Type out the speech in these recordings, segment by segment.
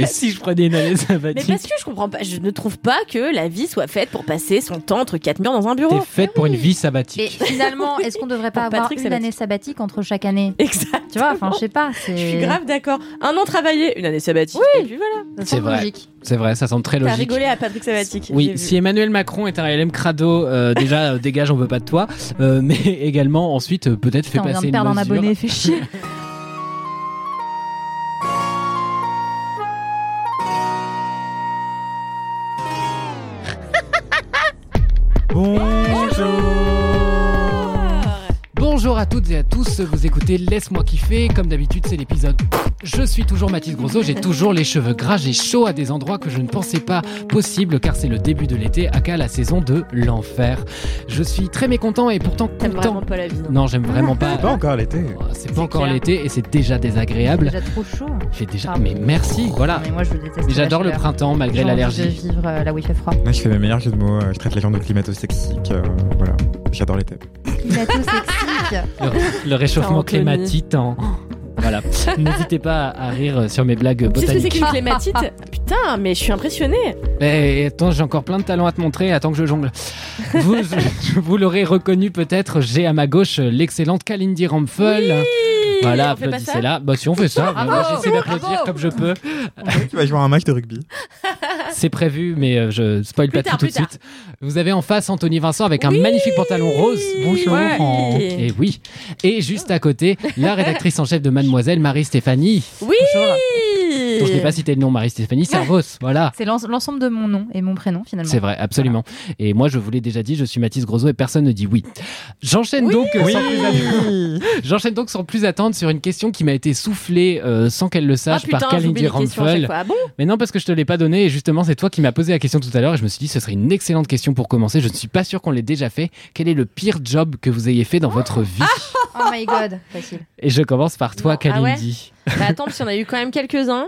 Et si je prenais une année Mais sabbatique parce que je comprends pas, je ne trouve pas que la vie soit faite pour passer son temps entre quatre murs dans un bureau. T'es faite pour une vie Et sabbatique. finalement, est-ce qu'on devrait pas avoir Patrick une sabbatique. année sabbatique entre chaque année? Exact. Tu vois, enfin, je sais pas. c'est- Je suis grave d'accord. Un an travaillé, une année sabbatique. Et puis voilà. Ça C'est vrai. logique. C'est vrai, ça semble très T'as logique. rigolé à Patrick Sabbatique. Oui, si Emmanuel Macron est un LM crado, euh, déjà euh, dégage, on veut pas de toi, Euh, mais également ensuite peut-être fait Putain, on vient passer de perdre un abonné, fait chier. toutes et à tous, vous écoutez Laisse-moi kiffer, comme d'habitude c'est l'épisode. Je suis toujours Mathis Grosso, j'ai toujours les cheveux gras, j'ai chaud à des endroits que je ne pensais pas possible car c'est le début de l'été, aka la saison de l'enfer. Je suis très mécontent et pourtant T'aimes content. vraiment pas la vie. non Non, j'aime vraiment pas. Pas encore l'été. C'est pas encore l'été et c'est déjà désagréable. Déjà trop chaud. Il fait déjà. Pardon. Mais merci, voilà. Mais moi, je déteste. Mais j'adore le chaleur. printemps malgré l'allergie. de vivre euh, là où il fait froid. Moi, je fais mes meilleurs jeux de mots. euh, Je traite les gens de climato-sexiques. euh, voilà. J'adore l'été. Climato sexique. Le, le réchauffement climatique. en- Voilà. N'hésitez pas à rire sur mes blagues Tu sais ce que c'est botaniques. qu'une clématite Putain, mais je suis impressionnée. Eh, attends, j'ai encore plein de talents à te montrer. Attends que je jongle. Vous, vous l'aurez reconnu peut-être. J'ai à ma gauche l'excellente Kalindi Ramphel. Voilà, on ça applaudissez-là. Bah si on fait ça, Bravo, Moi, j'essaie bravo. d'applaudir comme je peux. tu vas jouer à un match de rugby. C'est prévu, mais euh, je spoil Plus pas tard, tout, tout de suite. Vous avez en face Anthony Vincent avec un Oui. magnifique pantalon rose. Bonjour. Ouais. Et oui. Et juste à côté, la rédactrice en chef de Mademoiselle, Marie-Stéphanie. Oui dont je n'ai pas cité le nom, Marie-Stéphanie Servos. Voilà. C'est l'en- l'ensemble de mon nom et mon prénom finalement. C'est vrai, absolument. Et moi, je vous l'ai déjà dit, je suis Mathis Grosso et personne ne dit oui. J'enchaîne donc, euh, sans plus attendre- J'enchaîne donc sans plus attendre sur une question qui m'a été soufflée euh, sans qu'elle le Ah sache putain, par Kalindi fois. Ah bon Mais non, parce que je te l'ai pas donné et justement, c'est toi qui m'as posé la question tout à l'heure et je me suis dit, ce serait une excellente question pour commencer. Je ne suis pas sûr qu'on l'ait déjà fait. Quel est le pire job que vous ayez fait dans votre vie? Oh my god, facile. Et je commence par toi, Non. Ah ouais Kalindi. Bah attends, parce en a eu quand même quelques-uns.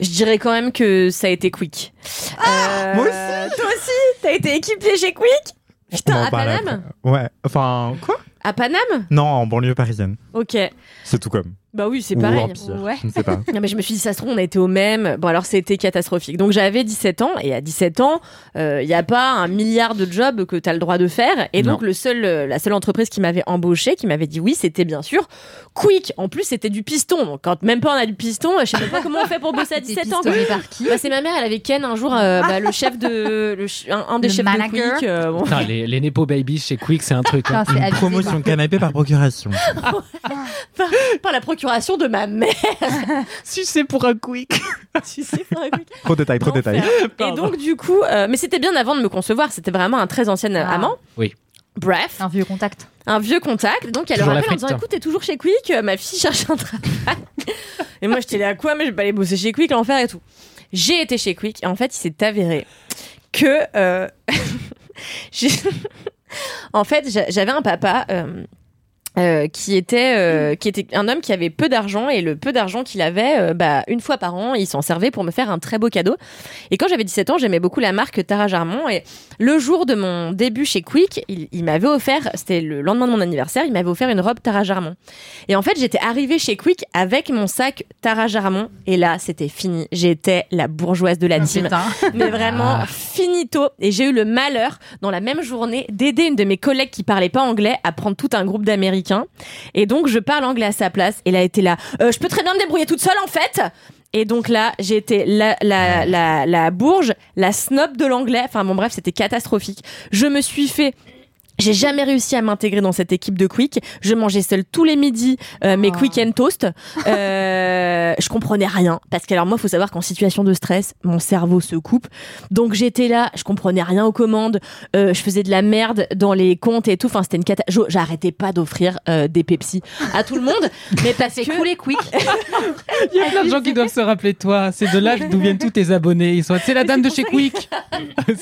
Je dirais quand même que ça a été Quick. Euh, moi aussi. Toi aussi T'as été équipier chez Quick Putain, à parle Paname. Ouais. Enfin, quoi À Paname Non, en banlieue parisienne. Ok. C'est tout comme. Bah oui, c'est pareil. Ouais. Je ne sais pas. Non, mais je me suis dit, ça se trouve, on a été au même. Bon, alors, c'était catastrophique. Donc, j'avais 17 ans, et à 17 ans, il n'y a pas un milliard de jobs que tu as le droit de faire. Et donc, Non. le seul, euh, la seule entreprise qui m'avait embauché, qui m'avait dit oui, c'était bien sûr Quick. En plus, c'était du piston. Donc, quand même pas on a du piston, je sais même pas comment on fait pour bosser à T'es 17 ans. par qui Bah, c'est ma mère, elle avait Ken un jour, euh, bah, le chef de. le ch- un, un des Le chefs manager. de Quick. euh, bon. Putain, les, les Nepo Babies chez Quick, c'est un truc. hein. C'est Une abusé, promotion canapé par procuration. par la procuration de ma mère. Si c'est pour un Quick. sais, pour un Quick. trop de détails, trop de détails. Et donc, du coup, euh, mais c'était bien avant de me concevoir, c'était vraiment un très ancien Ah. amant. Oui. Bref, Un vieux contact. un vieux contact. Donc, elle rappelle en disant. Écoute, t'es toujours chez Quick, euh, ma fille cherche un travail. et moi, j'étais là à quoi Mais je vais pas aller bosser chez Quick, l'enfer et tout. J'ai été chez Quick, et en fait, il s'est avéré que. euh, j'ai- en fait, j'a- j'avais un papa. euh, euh, qui était euh, qui était un homme qui avait peu d'argent et le peu d'argent qu'il avait euh, bah une fois par an il s'en servait pour me faire un très beau cadeau et quand j'avais 17 ans j'aimais beaucoup la marque Tara Jarmon et le jour de mon début chez Quick il, il m'avait offert c'était le lendemain de mon anniversaire il m'avait offert une robe Tara Jarmon et en fait j'étais arrivée chez Quick avec mon sac Tara Jarmon et là c'était fini j'étais la bourgeoise de la Oh, team putain. mais vraiment Ah. finito. Et j'ai eu le malheur, dans la même journée, d'aider une de mes collègues qui parlait pas anglais à prendre tout un groupe d'Américains. Et donc, je parle anglais à sa place. Et là, elle était là. Euh, je peux très bien me débrouiller toute seule, en fait. Et donc là, j'ai été la, la, la, la bourge, la snob de l'anglais. Enfin bon, bref, c'était catastrophique. Je me suis fait J'ai jamais réussi à m'intégrer dans cette équipe de Quick. Je mangeais seule tous les midis euh, mes Oh. Quick and Toast. Euh, je comprenais rien parce que alors moi, faut savoir qu'en situation de stress, mon cerveau se coupe. Donc j'étais là, je comprenais rien aux commandes. Euh, je faisais de la merde dans les comptes et tout. Enfin, c'était une catastrophe. J'arrêtais pas d'offrir euh, des Pepsi à tout le monde, mais parce que cool et quick. Il y a plein de gens qui doivent se rappeler de toi. C'est de là d'où viennent tous tes abonnés. Ils sont, c'est la dame de chez Quick.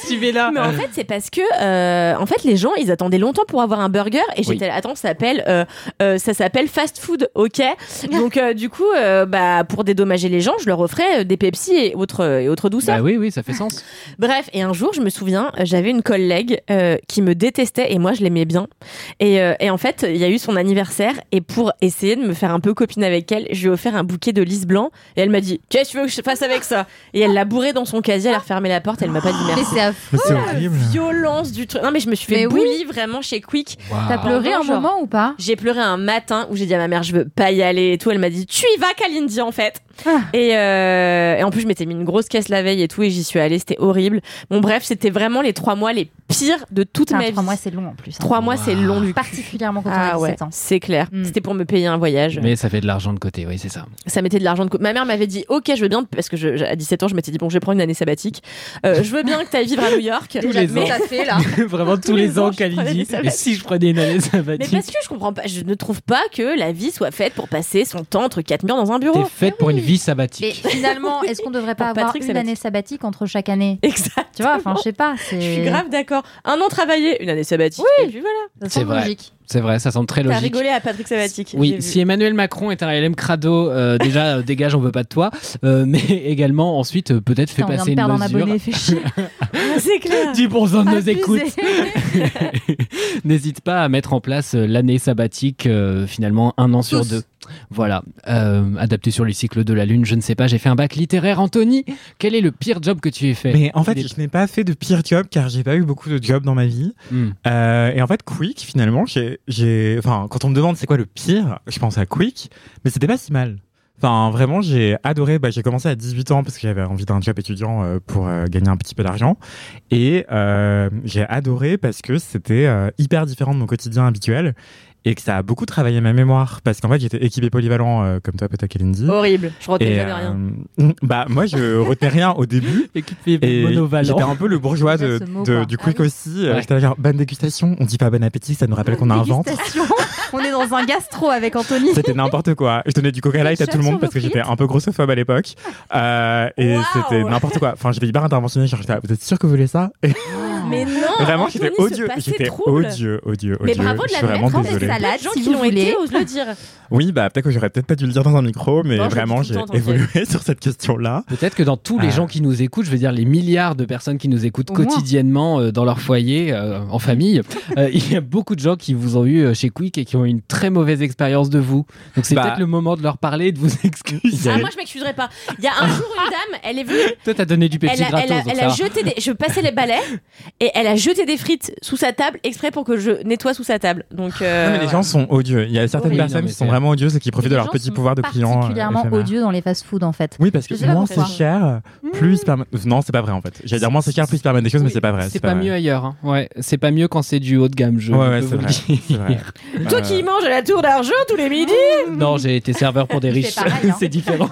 Suivez-la. Mais en fait, c'est parce que euh, en fait, les gens, ils attendaient longtemps pour avoir un burger et j'étais Oui. là, attends, ça s'appelle euh, euh, ça s'appelle fast food, ok. Donc euh, du coup, euh, bah pour dédommager les gens, je leur offrais des Pepsi et autres et autres douceurs. Bah oui, oui, ça fait sens. Bref, et un jour, je me souviens, j'avais une collègue euh, qui me détestait et moi, je l'aimais bien. Et, euh, et en fait, il y a eu son anniversaire et pour essayer de me faire un peu copine avec elle, je lui ai offert un bouquet de lys blanc et elle m'a dit Qu'est-ce que tu veux que je fasse avec ça? Et elle l'a bourré dans son casier, elle a refermé la porte, elle m'a pas dit Mais merci. c'est affreux. Mais c'est horrible. Violence du truc. Non, mais je me suis fait Mais oui. Vraiment chez Quick. T'as pleuré un Genre. moment ou pas J'ai pleuré un matin où j'ai dit à ma mère je veux pas y aller et tout. Elle m'a dit tu y vas Kalindi en fait. Ah. Et, euh, et en plus je m'étais mis une grosse caisse la veille et tout et j'y suis allée. C'était horrible. Bon bref c'était vraiment les trois mois les pires de toute ma vie. Trois mois, c'est long en plus. hein. Trois mois c'est long du cul. Particulièrement quand on Ah a ouais, 17 ans. c'est clair. Mm. C'était pour me payer un voyage. Mais ça fait de l'argent de côté, oui, c'est ça. Ça mettait de l'argent de côté. Ma mère m'avait dit ok je veux bien parce que je, à 17 ans je m'étais dit bon je vais prendre une année sabbatique. Euh, je veux bien que tu ailles vivre à New York. Tous les mais, ans. Ça fait là. Vraiment tous, Tous les, les ans, ans, Et si je prenais une année mais sabbatique parce que je comprends pas, je ne trouve pas que la vie soit faite pour passer son temps entre quatre murs dans un bureau. T'es faite pour une vie Mais sabbatique. finalement, est-ce qu'on devrait pas avoir Patrick une sabbatique. année sabbatique entre chaque année? Exact. Tu vois, enfin, je sais pas. Je suis C'est grave d'accord. Un an travaillé, une année sabbatique. Et puis voilà. C'est logique. C'est vrai, ça semble très T'as logique. rigolé à Patrick j'ai Oui, si Emmanuel Macron est un LM crado, euh, déjà euh, dégage, on veut pas de toi. Euh, mais également ensuite euh, peut-être fait passer une mesure. Ah, c'est clair. 10% de nos écoutes. N'hésite pas à mettre en place euh, l'année sabbatique, euh, finalement un an sur deux. Voilà, euh, adapté sur les cycles de la Lune, je ne sais pas, j'ai fait un bac littéraire. Anthony, quel est le pire job que tu aies fait? Mais en fait, je n'ai pas fait de pire job car j'ai pas eu beaucoup de jobs dans ma vie. Hmm. Euh, et en fait, Quick, finalement, j'ai, enfin, quand on me demande c'est quoi le pire, je pense à Quick, mais c'était pas si mal. Enfin, vraiment, j'ai adoré. Bah, j'ai commencé à 18 ans parce que j'avais envie d'un job étudiant euh, pour euh, gagner un petit peu d'argent. Et euh, j'ai adoré parce que c'était hyper différent de mon quotidien habituel et que ça a beaucoup travaillé ma mémoire parce qu'en fait, j'étais équipé polyvalent euh, comme toi, peut-être Kalindi. Horrible. Je retiens Et jamais rien. euh, bah moi je retenais rien au début Équipé et monovalent. j'étais un peu le bourgeois de, de- du quick Ah aussi. Euh, Ouais. J'étais genre bonne dégustation. On dit pas bon appétit, ça nous rappelle qu'on a un ventre. Dégustation. On est dans un gastro avec Anthony. C'était n'importe quoi. Je donnais du Coca Light à tout le monde parce que j'étais un peu grossophobe à l'époque. Euh, et c'était n'importe quoi. Enfin, j'étais hyper interventionnel. Genre, vous êtes sûr que vous voulez ça? Et Mais non. Vraiment, j'étais odieux. J'étais odieux, odieux, odieux. Mais bravo de la mettre en salade, Les gens si qui vous l'ont voulez. été osent le dire. Oui, bah peut-être que j'aurais peut-être pas dû le dire dans un micro, mais vraiment, j'ai évolué sur cette question-là. Peut-être que dans tous les Ah. gens qui nous écoutent, je veux dire les milliards de personnes qui nous écoutent quotidiennement euh, dans leur foyer, euh, en famille, euh, il y a beaucoup de gens qui vous ont eu euh, chez Quick et qui ont eu une très mauvaise expérience de vous. Donc c'est Bah. peut-être le moment de leur parler et de vous excuser. Ah, moi, je m'excuserai pas. Il y a un jour, une dame, elle est venue, Toi, t'as donné du Pepsi elle a, gratos. elle a- elle jeté des. Je passais les balais et elle a jeté des frites sous sa table exprès pour que je nettoie sous sa table. Donc. euh, Non, mais les gens sont odieux. Il y a certaines personnes Non, qui sont vraiment odieuses et qui profitent de leur petit pouvoir de client. euh, Particulièrement odieux dans les fast-food en fait. Oui, parce que moins c'est cher, plus ils permettent. Non, c'est pas vrai en fait. J'allais dire moins c'est cher, plus ils permettent des choses, mais c'est pas vrai. C'est pas, mieux ailleurs. hein. Ouais, c'est pas mieux quand c'est du haut de gamme. Je Ouais, ouais, peux c'est vous le vrai. dire. c'est vrai. Toi Euh, qui manges à la tour d'argent tous les midis Non, j'ai été serveur pour des riches. hein. c'est différent.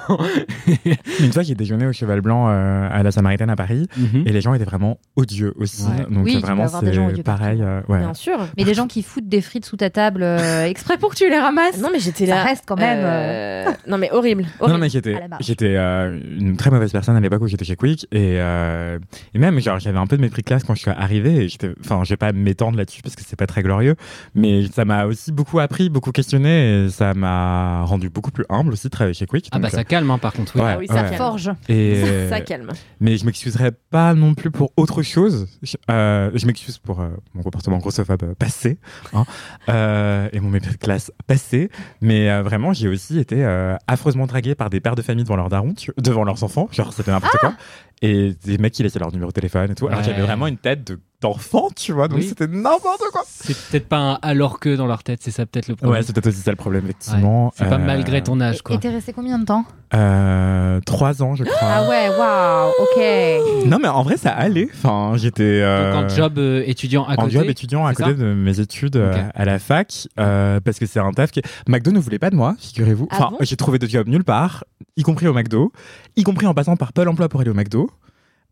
Une fois, j'ai déjeuné au Cheval Blanc euh, à la Samaritaine à Paris, Mhm. et les gens étaient vraiment odieux aussi. Donc Oui, vraiment, des c'est pareil. euh, ouais. Bien sûr. Mais les gens qui foutent des frites sous ta table euh, exprès pour que tu les ramasses. Non, mais j'étais Ça là. reste quand même, euh, Non, mais horrible. Non, mais j'étais, j'étais euh, une très mauvaise personne à l'époque où j'étais chez Quick et, euh, et même genre j'avais un peu de mépris de classe quand je suis arrivé et j'étais, enfin je vais pas m'étendre là-dessus parce que c'est pas très glorieux, mais ça m'a aussi beaucoup appris, beaucoup questionné et ça m'a rendu beaucoup plus humble aussi de travailler chez Quick. Ah bah ça calme hein, par contre. Oui. Ouais. Ah oui, ça ouais. forge. Et, Ça calme. mais je m'excuserai pas non plus pour autre chose. Je, euh, je m'excuse pour euh, mon comportement grossophobe passé hein, euh, et mon mépris de classe passé, mais vraiment j'ai aussi été affreusement dragué par des pères de famille devant leurs darons, devant leurs enfants, genre c'était n'importe quoi, et des mecs qui laissaient leur numéro de téléphone et tout. Alors Ouais. j'avais vraiment une tête de d'enfants, tu vois. Donc Oui. c'était n'importe quoi. C'est peut-être pas un alors que dans leur tête, c'est ça peut-être le problème. Ouais, c'est peut-être aussi ça le problème, effectivement. Ouais. C'est pas Euh, malgré ton âge, Et quoi. t'es resté combien de temps? Euh, trois ans, je crois. Ah ouais, waouh, ok. Non, mais en vrai, ça allait. Enfin, j'étais. euh, Donc en job euh, étudiant à en côté. job étudiant à côté de mes études à la fac euh, parce que c'est un taf qui McDo ne voulait pas de moi figurez-vous Ah enfin bon? j'ai trouvé de job nulle part y compris au McDo y compris en passant par Pôle Emploi pour aller au McDo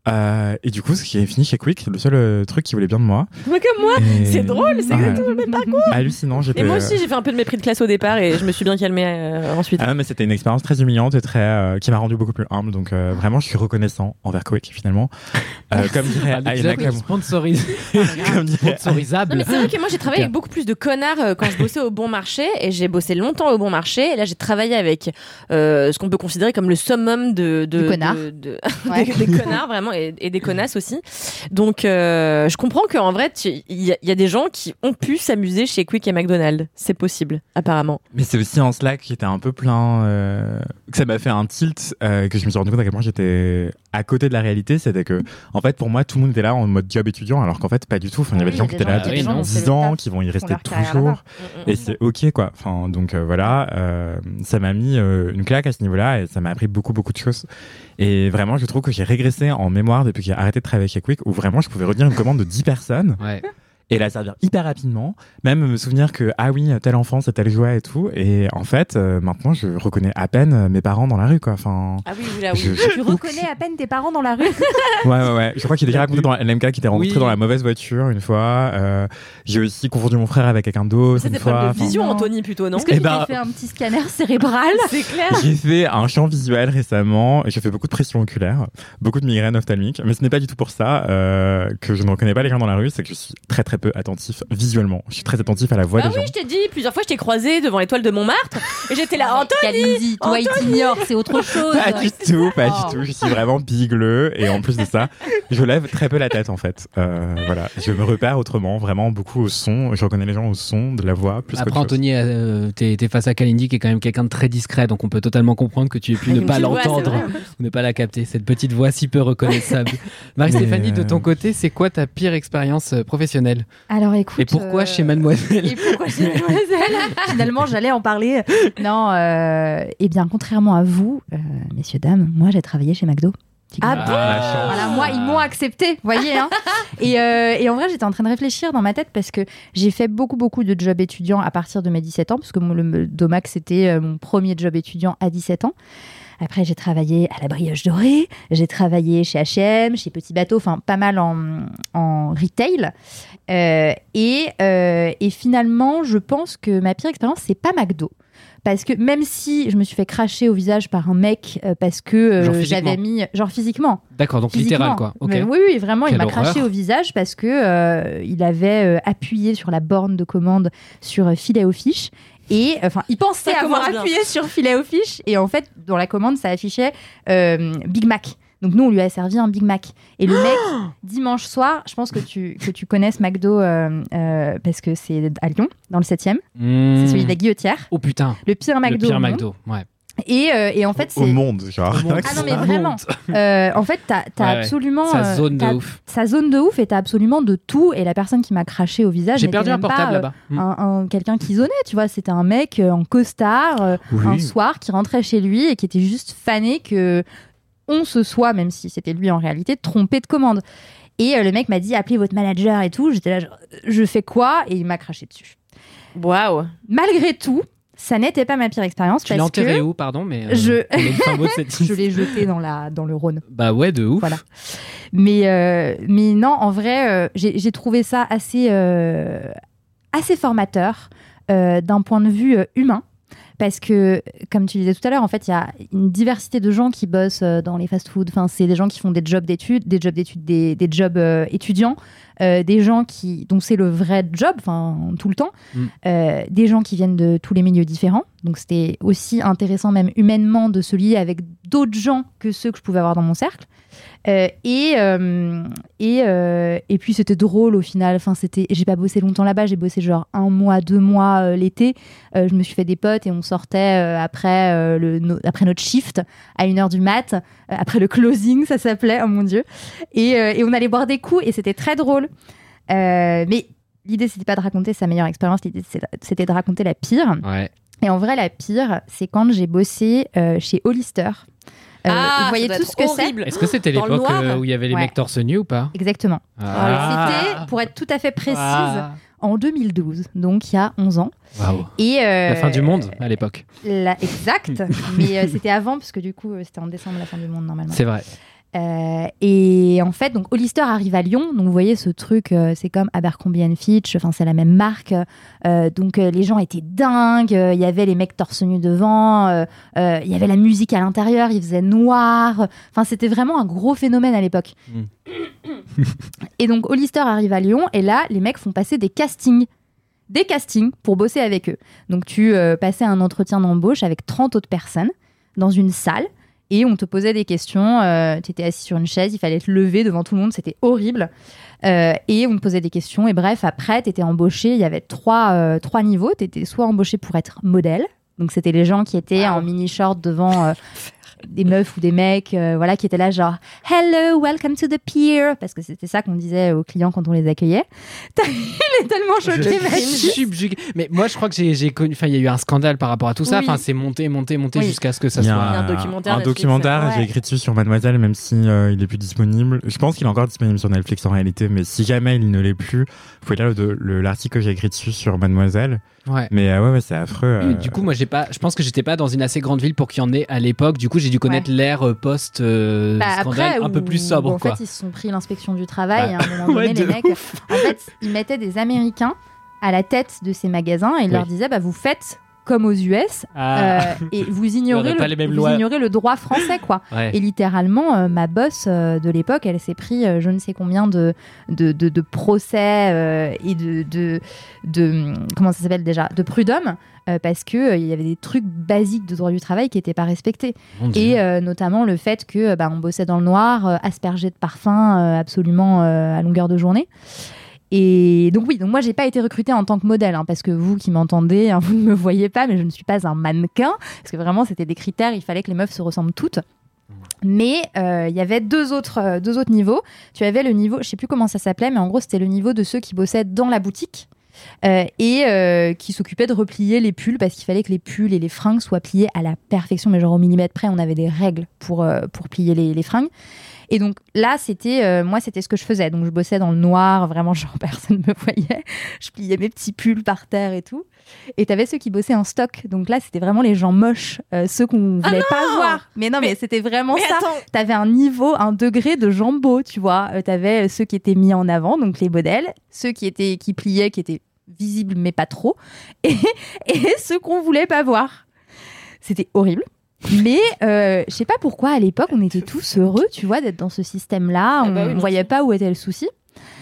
Euh, et du coup j'ai fini chez Quick le seul euh, truc qui voulait bien de moi Moi comme moi. Et- C'est drôle, c'est Ouais. exactement le même parcours. hallucinant j'étais Et moi aussi, j'ai fait un peu de mépris de classe au départ et je me suis bien calmée euh, ensuite. ah non, mais c'était une expérience très humiliante et très euh, qui m'a rendu beaucoup plus humble donc euh, vraiment je suis reconnaissant envers Quick finalement Euh, comme dirait Ayana sponsorisable. Non mais c'est vrai que moi j'ai travaillé avec beaucoup plus de connards euh, quand je bossais au bon marché et j'ai bossé longtemps au bon marché et là j'ai travaillé avec euh, ce qu'on peut considérer comme le summum de de, Du connard. de- de- Ouais. des, des connards vraiment et, des connasses aussi. Donc euh, je comprends qu'en vrai il y, a- des gens qui ont pu s'amuser chez Quick et McDonald's. C'est possible apparemment. Mais c'est aussi en cela que j'étais un peu plein, euh, que ça m'a fait un tilt, euh, que je me suis rendu compte à quel point j'étais à côté de la réalité. C'était que, en fait, pour moi, tout le monde était là en mode job étudiant, alors qu'en fait, pas du tout. Enfin, il y avait Oui, des gens qui a des étaient là depuis gens qui ont fait 10 le ans, qui vont y rester toujours. là-bas. Et c'est ok, quoi. Enfin, donc euh, voilà, euh, ça m'a mis euh, une claque à ce niveau-là et ça m'a appris beaucoup, beaucoup de choses. Et vraiment, je trouve que j'ai régressé en mémoire depuis que j'ai arrêté de travailler chez Quick, où vraiment, je pouvais redire une commande de 10 personnes Ouais. Et la servir hyper rapidement. Même me souvenir que, ah oui, tel enfant, c'est tel jouet et tout. Et en fait, euh, maintenant, je reconnais à peine euh, mes parents dans la rue, quoi. Enfin, ah oui oui là oui je- Tu reconnais à peine tes parents dans la rue Ouais, ouais, ouais. Je crois qu'il est déjà raconté dans la LMK qui était rencontré Oui. dans la mauvaise voiture une fois. Euh, j'ai aussi confondu mon frère avec quelqu'un d'autre c'est une des fois. problèmes de vision. Anthony plutôt non Est-ce que Eh tu t'es fait un petit scanner cérébral c'est clair J'ai fait un champ visuel récemment et j'ai fait beaucoup de pression oculaire, beaucoup de migraines ophtalmiques, mais ce n'est pas du tout pour ça euh, que je ne reconnais pas les gens dans la rue, c'est que je suis très très peu attentif visuellement. Je suis très attentif à la voix bah des oui gens. je t'ai dit plusieurs fois je t'ai croisé devant l'étoile de Montmartre et j'étais là Anthony toi, il t'ignore, c'est autre chose. Pas du tout, pas Oh. du tout. Je suis vraiment bigleux et en plus de ça, je lève très peu la tête en fait. Euh, voilà, je me repère autrement, vraiment beaucoup au son. Je reconnais les gens au son de la voix plus Après. Anthony, euh, t'es face à Kalindi qui est quand même quelqu'un de très discret, donc on peut totalement comprendre que tu aies pu ne pas l'entendre ne pas la capter. Cette petite voix si peu reconnaissable. Marie-Stéphanie, de euh, ton côté, c'est quoi ta pire expérience euh, professionnelle? Alors écoute. Et pourquoi euh, chez Mademoiselle Et pourquoi chez Mademoiselle Finalement, j'allais en parler. Non, euh, eh bien, contrairement à vous, euh, messieurs, dames, moi, j'ai travaillé chez McDo. Ah bon chance. Voilà, moi, ils m'ont accepté, vous voyez. Hein et, euh, et en vrai, j'étais en train de réfléchir dans ma tête parce que j'ai fait beaucoup, beaucoup de jobs étudiants à partir de mes 17 ans, parce que mon, le Domac, c'était mon premier job étudiant à 17 ans. Après, j'ai travaillé à la brioche dorée, j'ai travaillé chez H&M, chez Petit Bateau, enfin pas mal en, en retail. Euh, et, euh, et finalement, je pense que ma pire expérience, c'est pas McDo. Parce que même si je me suis fait cracher au visage par un mec euh, parce que j'avais mis genre physiquement D'accord, donc physiquement. littéral quoi. Mais oui, oui, vraiment, il m'a craché au visage parce que il avait appuyé sur la borne de commande sur filet aux fiches. Et enfin, il pensait Ça avoir appuyé sur filet aux fiches. Et en fait, dans la commande, ça affichait euh, Big Mac. Donc nous, on lui a servi un Big Mac. Et le mec, dimanche soir, je pense que tu, que tu connaisses McDo euh, euh, parce que c'est à Lyon, dans le 7e. Mmh. C'est celui de la Guillotière. Oh putain, Le pire McDo. le pire. McDo. Ouais. Et, euh, et en fait, Au c'est. monde, genre. Au monde. Ah non, mais vraiment. Euh, en fait, t'as Ouais, ouais. absolument. Sa euh, zone de ouf. sa zone de ouf et t'as absolument de tout. Et la personne qui m'a craché au visage, J'ai perdu un portable là-bas. Mmh. Un, un- quelqu'un qui zonnait, tu vois, c'était un mec en costard euh, Oui. un soir qui rentrait chez lui et qui était juste fané que on se soit, même si c'était lui en réalité, trompé de commande. Et euh, le mec m'a dit appelez votre manager et tout. J'étais là, genre, je fais quoi? Et il m'a craché dessus. waouh Malgré tout, ça n'était pas ma pire expérience Tu l'as enterré où, pardon mais euh, je- l'ai jeté dans la dans le Rhône. Bah ouais, de ouf. Voilà. Mais, euh, mais non, en vrai, euh, j'ai trouvé ça assez, assez formateur d'un point de vue humain. Parce que, comme tu disais tout à l'heure, en fait, il y a une diversité de gens qui bossent euh, dans les fast-foods. Enfin, c'est des gens qui font des jobs d'études, des jobs d'études, des, des jobs euh, étudiants, euh, des gens qui, dont c'est le vrai job, enfin, tout le temps, Mm. euh, des gens qui viennent de tous les milieux différents. Donc, c'était aussi intéressant, même humainement, de se lier avec d'autres gens que ceux que je pouvais avoir dans mon cercle. Euh, et, euh, et, euh, et puis c'était drôle au final. Enfin, c'était, j'ai pas bossé longtemps là-bas. J'ai bossé genre un mois, deux mois l'été. Je me suis fait des potes et on sortait après le, no- après notre shift à 1h du mat, après le closing, ça s'appelait. Oh mon dieu. Et, et on allait boire des coups et c'était très drôle. Mais l'idée, c'était pas de raconter sa meilleure expérience, l'idée, c'était de raconter la pire. Ouais. Et en vrai, la pire, c'est quand j'ai bossé chez Hollister. Euh, Ah, vous voyez tout ce que c'est. Est-ce que c'était l'époque euh, où il y avait les Ouais. mecs torse nu ou pas? Exactement. Ah. C'était, pour être tout à fait précise, Ah. en 2012, donc il y a 11 ans. Waouh. Et euh, La fin du monde à l'époque. la- exact, mais euh, c'était avant, parce que du coup, c'était en décembre la fin du monde normalement. C'est vrai. Euh, et en fait, donc Hollister arrive à Lyon. Donc vous voyez ce truc, euh, c'est comme Abercrombie Fitch. Enfin, c'est la même marque. Euh, donc les gens étaient dingues. Il y avait les mecs torse nu devant. Il y avait la musique à l'intérieur. Il faisait noir. Enfin, c'était vraiment un gros phénomène à l'époque. et donc Hollister arrive à Lyon. Et là, les mecs font passer des castings. Des castings pour bosser avec eux. Donc tu euh, passais un entretien d'embauche avec 30 autres personnes dans une salle et on te posait des questions. tu étais assis sur une chaise, il fallait te lever devant tout le monde, c'était horrible. Euh, et on te posait des questions. Et bref, après, tu étais embauché. Il y avait trois, euh, trois niveaux. Tu étais soit embauché pour être modèle. Donc, c'était les gens qui étaient en mini-short devant euh, des meufs ou des mecs, euh, voilà, qui étaient là, genre Hello, welcome to the pier. Parce que c'était ça qu'on disait aux clients quand on les accueillait. Il est tellement choqué, subjugué. Mais moi, je crois que j'ai j'ai connu. Enfin, il y a eu un scandale par rapport à tout ça. Oui. Enfin, c'est monté, monté, monté Oui. jusqu'à ce que ça Il y soit. a un documentaire un documentaire, ouais. j'ai écrit dessus sur Mademoiselle, même si euh, il est plus disponible. Je pense qu'il est encore disponible sur Netflix en réalité, mais si jamais il ne l'est plus, vous pouvez lire le- le- l'article que j'ai écrit dessus sur Mademoiselle. Ouais. Mais euh, ouais, ouais, c'est affreux. Euh, Du coup, moi, j'ai pas. Je pense que j'étais pas dans une assez grande ville pour qu'il y en ait à l'époque. Du coup, j'ai dû connaître l'ère euh, post euh, Bah, scandale après, un peu plus sobre, où, en quoi. fait, ils se sont pris l'inspection du travail. Bah, et à un moment donné, ouais, les mecs, en fait, ils mettaient des Américains à la tête de ces magasins et ils Oui. leur disaient bah, vous faites comme aux US Ah. euh, et vous ignorez, le, les mêmes vous lois. ignorez le droit français quoi. Ouais. Et littéralement, euh, ma boss euh, de l'époque, elle s'est pris je ne sais combien de, de, de- de procès et de, de, de- Comment ça s'appelle déjà De prud'homme, parce qu'il il y avait des trucs basiques de droit du travail qui n'étaient pas respectés. Et notamment le fait que bah, on bossait dans le noir, aspergé de parfum absolument à longueur de journée. Et donc oui, donc moi j'ai pas été recrutée en tant que modèle, hein, parce que vous qui m'entendez, hein, vous ne me voyez pas, mais je ne suis pas un mannequin, parce que vraiment c'était des critères, il fallait que les meufs se ressemblent toutes. Mais euh, il y avait deux autres, euh, deux autres niveaux. Tu avais le niveau, je sais plus comment ça s'appelait, mais en gros c'était le niveau de ceux qui bossaient dans la boutique. euh, et qui s'occupaient de replier les pulls parce qu'il fallait que les pulls et les fringues soient pliés à la perfection, mais genre au millimètre près, on avait des règles pour, pour plier les fringues. Et donc là, c'était euh, moi, c'était ce que je faisais. Donc je bossais dans le noir, vraiment genre personne me voyait. Je pliais mes petits pulls par terre et tout. Et t'avais ceux qui bossaient en stock. Donc là, c'était vraiment les gens moches, euh, ceux qu'on voulait pas voir. Mais non, mais, Mais- c'était vraiment Mais ça. T'avais un niveau, un degré de jambeau, tu vois. Euh, T'avais ceux qui étaient mis en avant, donc les modèles, ceux qui étaient qui pliaient, qui étaient visibles mais pas trop, et, et ceux qu'on voulait pas voir. C'était horrible. Mais euh, je sais pas pourquoi à l'époque on était tous heureux, tu vois, d'être dans ce système-là. Ah On, bah oui, on voyait pas où était le souci.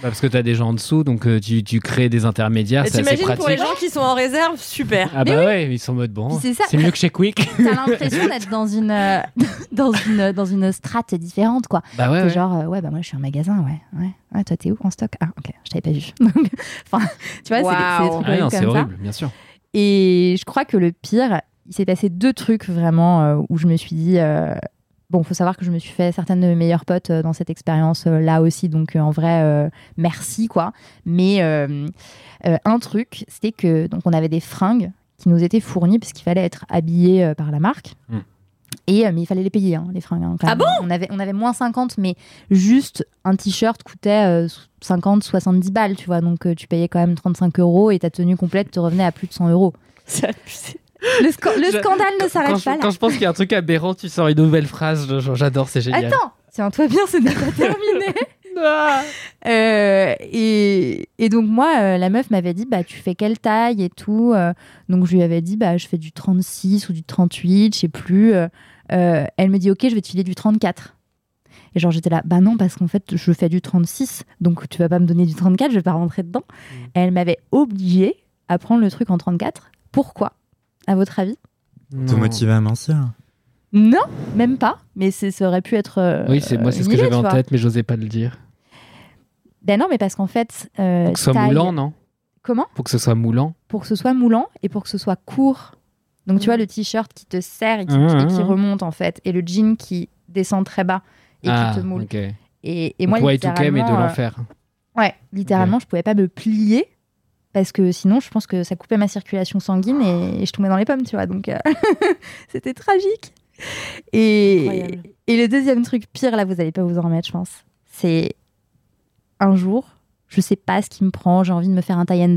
Bah, parce que t'as des gens en dessous, donc euh, tu, tu crées des intermédiaires, Et c'est t'imagines pratique. pour les gens qui sont en réserve, super. Ah bah ouais, ils sont en mode bon. C'est ça. C'est mieux que chez Quick. T'as l'impression d'être dans une euh, dans une dans une strate différente, quoi. bah ouais. Ouais. genre euh, ouais bah moi je suis un magasin, ouais ouais. Ouais, toi t'es où en stock? Ah ok, je t'avais pas vu. Enfin, tu vois, c'est des- des, trucs Ah non, ça. horrible, bien sûr. Et je crois que le pire, il s'est passé deux trucs vraiment euh, où je me suis dit. euh, Bon, faut savoir que je me suis fait certaines de mes meilleures potes euh, dans cette expérience euh, là aussi, donc euh, en vrai, euh, merci quoi. Mais euh, euh, un truc, c'était que donc on avait des fringues qui nous étaient fournies parce qu'il fallait être habillé euh, par la marque. Mm. Et euh, mais il fallait les payer hein, les fringues. hein, quand Ah même. on avait on avait moins 50, mais juste un t-shirt coûtait euh, 50, 70 balles, tu vois. Donc euh, tu payais quand même 35 euros et ta tenue complète te revenait à plus de 100 euros. C'est abusé. Le, sca- le Je- scandale ne s'arrête pas là. quand je pense qu'il y a un truc aberrant, tu sors une nouvelle phrase. J'adore, c'est génial. Attends, tiens-toi bien, ce n'est pas terminé. Ah. Euh, et, et donc moi, euh, la meuf m'avait dit, bah tu fais quelle taille et tout. euh, donc je lui avais dit, bah je fais du 36 ou du 38, je sais plus. elle me dit, ok, je vais te filer du 34. Et genre j'étais là, bah non, parce qu'en fait je fais du 36, donc tu vas pas me donner du 34, je vais pas rentrer dedans. Et elle m'avait obligée à prendre le truc en 34. Pourquoi? À votre avis Te Non. motiver à mincir. Non, même pas. Mais c'est- ça aurait pu être. euh, Oui, c'est moi, c'est ce que j'avais en vois. tête, mais j'osais pas le dire. Ben non, mais parce qu'en fait. euh, Pour que ce soit moulant, non? Comment? Pour que ce soit moulant. Pour que ce soit moulant et pour que ce soit court. Donc tu vois le t-shirt qui te serre et qui, Mmh, et qui mmh. remonte en fait, et le jean qui descend très bas et ah, qui te moule. Et, et Donc, moi, ouais, tout mais de littéralement, euh, l'enfer. Ouais, littéralement, je pouvais pas me plier parce que sinon, je pense que ça coupait ma circulation sanguine et, je tombais dans les pommes, tu vois. Donc, euh, c'était tragique. Et, et le deuxième truc pire, là, vous allez pas vous en remettre, je pense. C'est un jour, je sais pas ce qui me prend, j'ai envie de me faire un tie and.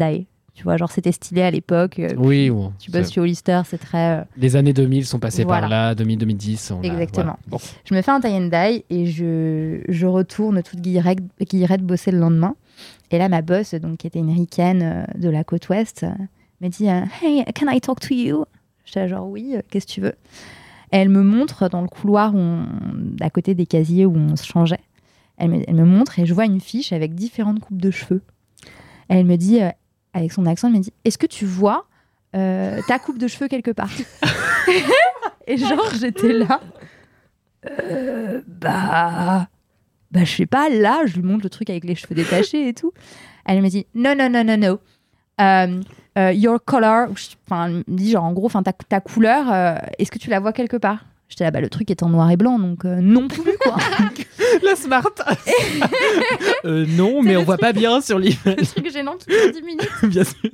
Tu vois, genre c'était stylé à l'époque. euh, Oui, bon, Tu bosses chez Hollister, c'est très. euh, Les années 2000 sont passées Voilà. par là, 2000, 2010. on a- Exactement. voilà. Bon. Je me fais un tie and et je, je retourne toute guillerette, guillerette bosser le lendemain. Et là, ma boss, donc, qui était une ricaine euh, de la côte ouest, euh, me dit euh, Hey, can I talk to you? J'étais genre oui, qu'est-ce que tu veux? Elle me montre dans le couloir où à côté des casiers où on se changeait. Elle me, montre et je vois une fiche avec différentes coupes de cheveux. Elle me dit, avec son accent, elle me dit Est-ce que tu vois ta coupe de cheveux quelque part? Et genre, j'étais là. Bah. Bah, je sais pas, là, je lui montre le truc avec les cheveux détachés et tout. Elle me dit Non, non, non, non, non. Um, uh, your color. Enfin, elle me dit, genre, en gros, enfin, ta, ta couleur, euh, est-ce que tu la vois quelque part? J'étais là, bah, le truc est en noir et blanc, donc euh, non plus, quoi. La smart Euh, Non, mais on voit pas bien sur l'image, le truc gênant qui dure 10 minutes. bien sûr.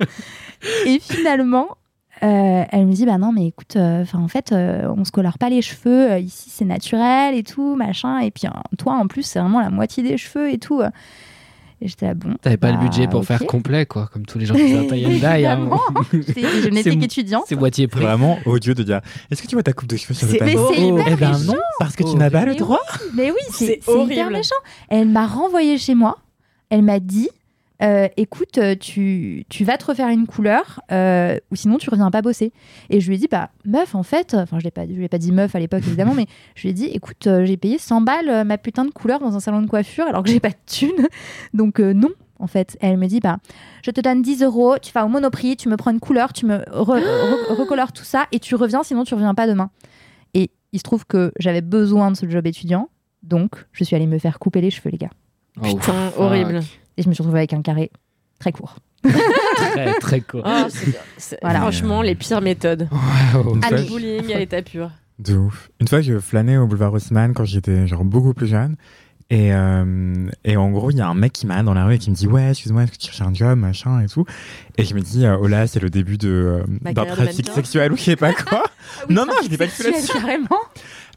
Et finalement, euh, elle me dit bah non mais écoute, euh, enfin en fait euh, on se colore pas les cheveux euh, ici c'est naturel et tout machin et puis euh, toi en plus c'est vraiment la moitié des cheveux et tout. Et j'étais là bon. T'avais pas le bah, budget pour faire complet, quoi, comme tous les gens qui font un dye. hein. Je n'étais C'est- qu'étudiante. C'est moitié prix. vraiment odieux de dire Est-ce que tu vois ta coupe de cheveux sur le mais panneau c'est Oh, hyper Eh ben méchant. non, parce que tu n'as pas le droit. Mais oui, c'est hyper horrible. méchant. Elle m'a renvoyée chez moi. Elle m'a dit euh, écoute, euh, tu, tu vas te refaire une couleur euh, ou sinon tu reviens pas bosser. Et je lui ai dit bah meuf en fait, enfin je l'ai pas, je lui ai pas dit meuf à l'époque évidemment, mais je lui ai dit écoute, euh, j'ai payé 100 balles euh, ma putain de couleur dans un salon de coiffure alors que j'ai pas de thune, donc euh, non. En fait, elle me dit bah, je te donne 10 euros, tu vas au Monoprix, tu me prends une couleur, tu me re- re- recolores tout ça et tu reviens, sinon tu reviens pas demain. Et il se trouve que j'avais besoin de ce job étudiant, donc je suis allée me faire couper les cheveux, les gars. Oh, Putain, fuck. horrible. Et je me suis retrouvée avec un carré très court. Très, très court. Oh, Voilà. Franchement, les pires méthodes. Wow. Mais- je- Bullying à l'état pur. De ouf. Une fois, je flânais au boulevard Haussmann quand j'étais genre beaucoup plus jeune. Et, euh, et en gros, il y a un mec qui m'arrête dans la rue et qui me dit Ouais, excuse-moi, est-ce que tu cherches un job, machin et tout? Et je me dis euh, Oh là, c'est le début de, euh, Ma d'un de trafic sexuel ou je sais pas quoi. non, non, je dis pas du tout là-dessus. carrément.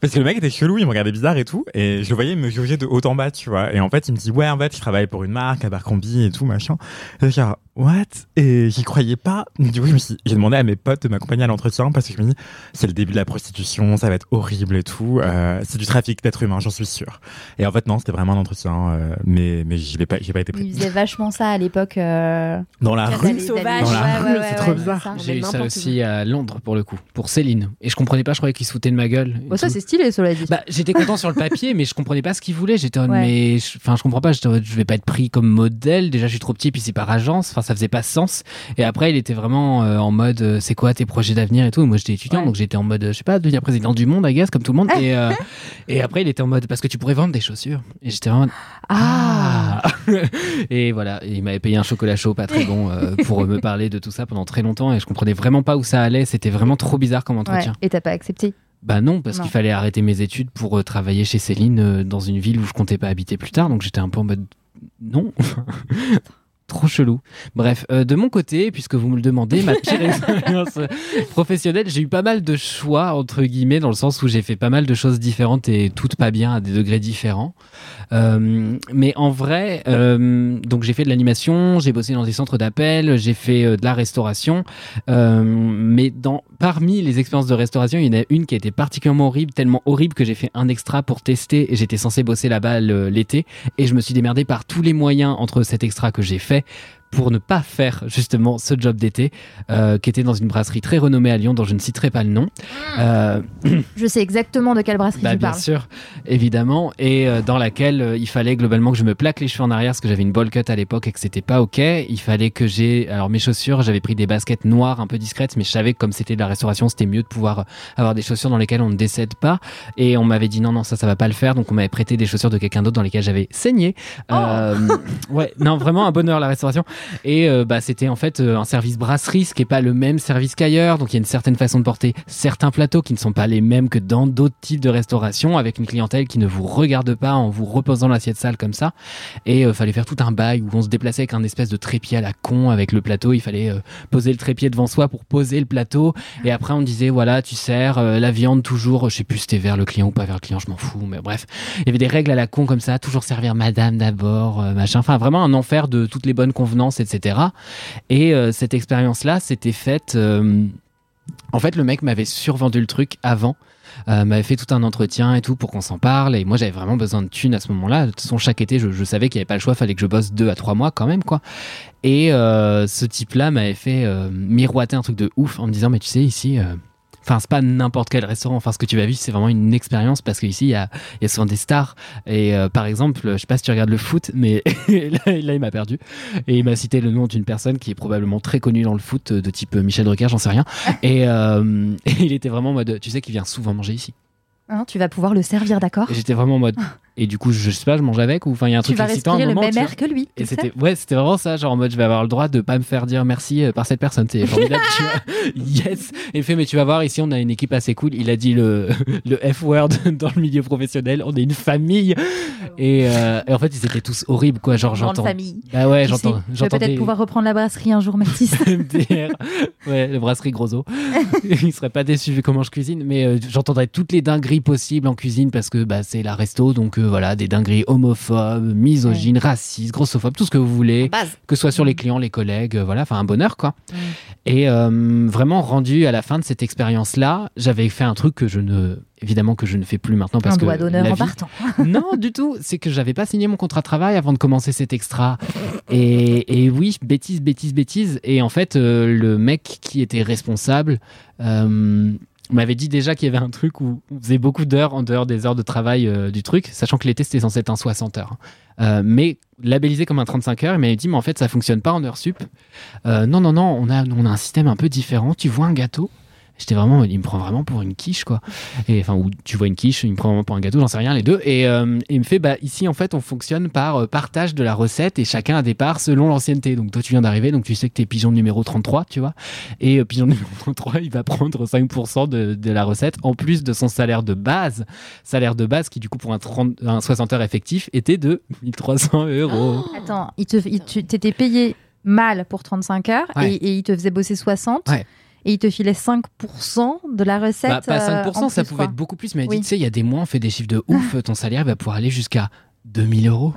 Parce que le mec était chelou, il me regardait bizarre et tout. Et je le voyais me juger de haut en bas, tu vois. Et en fait, il me dit Ouais, en fait, je travaille pour une marque, Abercrombie et tout, machin. Et je What? Et j'y croyais pas. Du coup, je me suis- j'ai demandé à mes potes de m'accompagner à l'entretien parce que je me dis C'est le début de la prostitution, ça va être horrible et tout. Euh, c'est du trafic d'êtres humains, j'en suis sûr. Et en fait, non, c'était vraiment un entretien. euh, mais mais j'y vais pas, j'ai pas été Il pris. faisait vachement ça à l'époque. euh, Dans la rue? sauvage. Dans la ouais, rue, ouais, c'est ouais, trop ouais, bizarre. J'ai eu ça aussi à Londres pour le coup, pour Céline. Et je comprenais pas, je croyais qu'il se foutait de ma gueule. Bon, ça, c'est stylé, cela dit. Bah, j'étais content sur le papier, mais je comprenais pas ce qu'il voulait. J'étais en mode, Ouais. mais je- enfin, je comprends pas. Je vais pas être pris comme modèle. Déjà, je suis trop petit, puis c'est par agence. Enfin, ça faisait pas sens. Et après, il était vraiment euh, en mode, euh, c'est quoi tes projets d'avenir et tout. Moi, j'étais étudiant, Ouais. donc j'étais en mode, euh, je sais pas, devenir président du monde, I guess, comme tout le monde. Et, euh, et après, il était en mode, parce que tu pourrais vendre des chaussures. Et j'étais en mode, Ah, ah Et voilà, et il m'avait payé un chocolat chaud pas très bon euh, pour me parler de tout ça pendant très longtemps. Et je comprenais vraiment pas où ça allait. C'était vraiment trop bizarre comme ouais. entretien. Et t'as pas accepté? Bah non, parce qu'il fallait arrêter mes études pour euh, travailler chez Céline dans une ville où je comptais pas habiter plus tard. Donc j'étais un peu en mode non. Trop chelou. Bref, euh, de mon côté, puisque vous me le demandez, ma pire expérience euh, professionnelle, j'ai eu pas mal de choix, entre guillemets, dans le sens où j'ai fait pas mal de choses différentes et toutes pas bien à des degrés différents. Euh, mais en vrai, euh, donc j'ai fait de l'animation, j'ai bossé dans des centres d'appel, j'ai fait euh, de la restauration. Mais dans, parmi les expériences de restauration, il y en a une qui a été particulièrement horrible, tellement horrible que j'ai fait un extra pour tester et j'étais censé bosser là-bas l'été et je me suis démerdé par tous les moyens entre cet extra que j'ai fait pour ne pas faire justement ce job d'été euh, qui était dans une brasserie très renommée à Lyon dont je ne citerai pas le nom. Euh, Je sais exactement de quelle brasserie bah, tu bien parles. sûr, évidemment, et euh, dans laquelle euh, il fallait globalement que je me plaque les cheveux en arrière parce que j'avais une bowl cut à l'époque et que c'était pas ok. Il fallait que j'ai, alors mes chaussures, j'avais pris des baskets noires un peu discrètes, mais je savais que comme c'était de la restauration, c'était mieux de pouvoir avoir des chaussures dans lesquelles on ne décède pas. Et on m'avait dit non non ça ça va pas le faire, donc on m'avait prêté des chaussures de quelqu'un d'autre dans lesquelles j'avais saigné. Euh, ouais, non vraiment un bonheur la restauration. Et euh, bah, c'était en fait euh, un service brasserie, ce qui est pas le même service qu'ailleurs. Donc il y a une certaine façon de porter certains plateaux qui ne sont pas les mêmes que dans d'autres types de restauration, avec une clientèle qui ne vous regarde pas en vous reposant l'assiette sale comme ça. Et euh, fallait faire tout un bail où on se déplaçait avec un espèce de trépied à la con avec le plateau. Il fallait euh, poser le trépied devant soi pour poser le plateau. Et après on disait voilà tu sers euh, la viande toujours, je sais plus c'était vers le client ou pas vers le client, je m'en fous. Mais bref, il y avait des règles à la con comme ça, toujours servir madame d'abord, machin. Enfin vraiment un enfer de toutes les bonnes convenances, etc. Et euh, cette expérience-là, s'était faite. euh, en fait, le mec m'avait survendu le truc avant. euh, m'avait fait tout un entretien et tout pour qu'on s'en parle et moi j'avais vraiment besoin de thunes à ce moment-là de toute façon chaque été je, je savais qu'il n'y avait pas le choix fallait que je bosse deux à trois mois quand même quoi et ce type-là m'avait fait miroiter un truc de ouf en me disant mais tu sais ici Enfin, c'est pas n'importe quel restaurant. Enfin, ce que tu vas vivre, c'est vraiment une expérience parce qu'ici, il y a, il y a souvent des stars. Et euh, par exemple, je sais pas si tu regardes le foot, mais là, là, il m'a perdu. Et il m'a cité le nom d'une personne qui est probablement très connue dans le foot, de type Michel Drucker, j'en sais rien. Et, euh, et il était vraiment en mode, tu sais qu'il vient souvent manger ici. Hein, tu vas pouvoir le servir, d'accord? J'étais vraiment en mode, et du coup, je sais pas, je mange avec ou enfin, il y a un Tu truc vas excitant à un respirer le moment. même air que lui. Et c'était ouais, c'était vraiment ça, genre en mode je vais avoir le droit de pas me faire dire merci euh, par cette personne, c'est formidable, tu vois. Yes. Et fait mais tu vas voir ici on a une équipe assez cool. Il a dit le le F word dans le milieu professionnel, on est une famille. Et, euh, et en fait ils étaient tous horribles quoi, genre j'entends. famille. Bah ouais, j'entends je vais peut-être pouvoir reprendre la brasserie un jour, Mathis. MDR. Ouais, le brasserie Grosso. il serait pas déçu vu comment je cuisine, mais euh, j'entendrais toutes les dingueries possibles en cuisine parce que bah, c'est la resto, donc voilà, des dingueries homophobes, misogynes, racistes, grossophobes, tout ce que vous voulez, que ce soit sur les clients, les collègues, euh, voilà, enfin un bonheur quoi. Et euh, vraiment rendu à la fin de cette expérience-là, j'avais fait un truc que je ne, évidemment que je ne fais plus maintenant parce un que doigt d'honneur en partant. non, du tout. C'est que j'avais pas signé mon contrat de travail avant de commencer cet extra. Et, et oui, bêtise, bêtise, bêtise. Et en fait, euh, le mec qui était responsable euh, m'avait dit déjà qu'il y avait un truc où on faisait beaucoup d'heures en dehors des heures de travail euh, du truc, sachant que l'été c'était censé être un 60 heures. Euh, mais labellisé comme un 35 heures, il m'avait dit, mais en fait, ça fonctionne pas en heures sup. Euh, non, non, non, on a, on a un système un peu différent. Tu vois un gâteau? J'étais vraiment, il me prend vraiment pour une quiche, quoi. Et enfin, ou tu vois une quiche, il me prend vraiment pour un gâteau, j'en sais rien, les deux. Et euh, il me fait, bah, ici, en fait, on fonctionne par euh, partage de la recette et chacun a des parts selon l'ancienneté. Donc, toi, tu viens d'arriver, donc tu sais que t'es pigeon numéro 33, tu vois. Et euh, pigeon numéro 33, il va prendre 5% de, de la recette en plus de son salaire de base. Salaire de base qui, du coup, pour un, 30, un 60 heures effectif, était de 1300 euros. Attends, il t'étais payé mal pour 35 heures Ouais. et, et il te faisait bosser 60 Ouais. Et il te filait 5% de la recette. Bah, pas euh, 5%, en ça plus, pouvait quoi. être beaucoup plus, mais Oui. tu sais, il y a des mois, on fait des chiffres de ouf, ton salaire va pouvoir aller jusqu'à 2000 euros.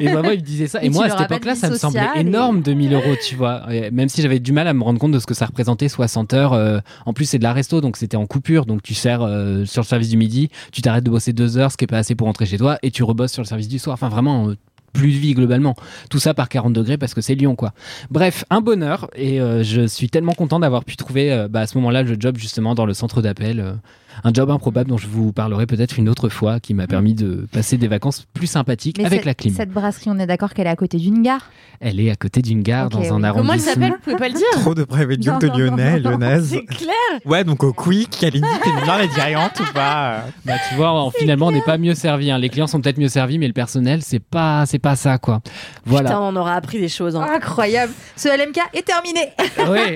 et vraiment, il me disait ça. Et, moi, à cette époque-là, ça me semblait et- énorme, 2000 euros, tu vois. Même si j'avais du mal à me rendre compte de ce que ça représentait 60 heures. euh, en plus, c'est de la resto, donc c'était en coupure. Donc tu sers euh, sur le service du midi, tu t'arrêtes de bosser deux heures, ce qui est pas assez pour rentrer chez toi, et tu rebosses sur le service du soir. Enfin, vraiment. euh, plus de vie globalement. Tout ça par 40 degrés parce que c'est Lyon quoi. Bref, un bonheur et euh, je suis tellement content d'avoir pu trouver euh, bah, à ce moment-là le job justement dans le centre d'appel. Un job improbable dont je vous parlerai peut-être une autre fois qui m'a permis de passer des vacances plus sympathiques Mais avec la clim. Cette brasserie, on est d'accord qu'elle est à côté d'une gare. Elle est à côté d'une gare Ok, dans oui. un arrondissement. Comment elle s'appelle? Vous pouvez pas le dire Trop de private Non, joke de Lyonnais, lyonnaise. C'est clair Ouais, donc au Quick, Kalindi, t'es bien les dirigeantes ou pas? Bah, tu vois, en- finalement, on n'est pas mieux servi. hein. Les clients sont peut-être mieux servis, mais le personnel, c'est pas, c'est pas ça, quoi. Voilà. Putain, on aura appris des choses. Hein. Incroyable. Ce LMK est terminé. Ouais,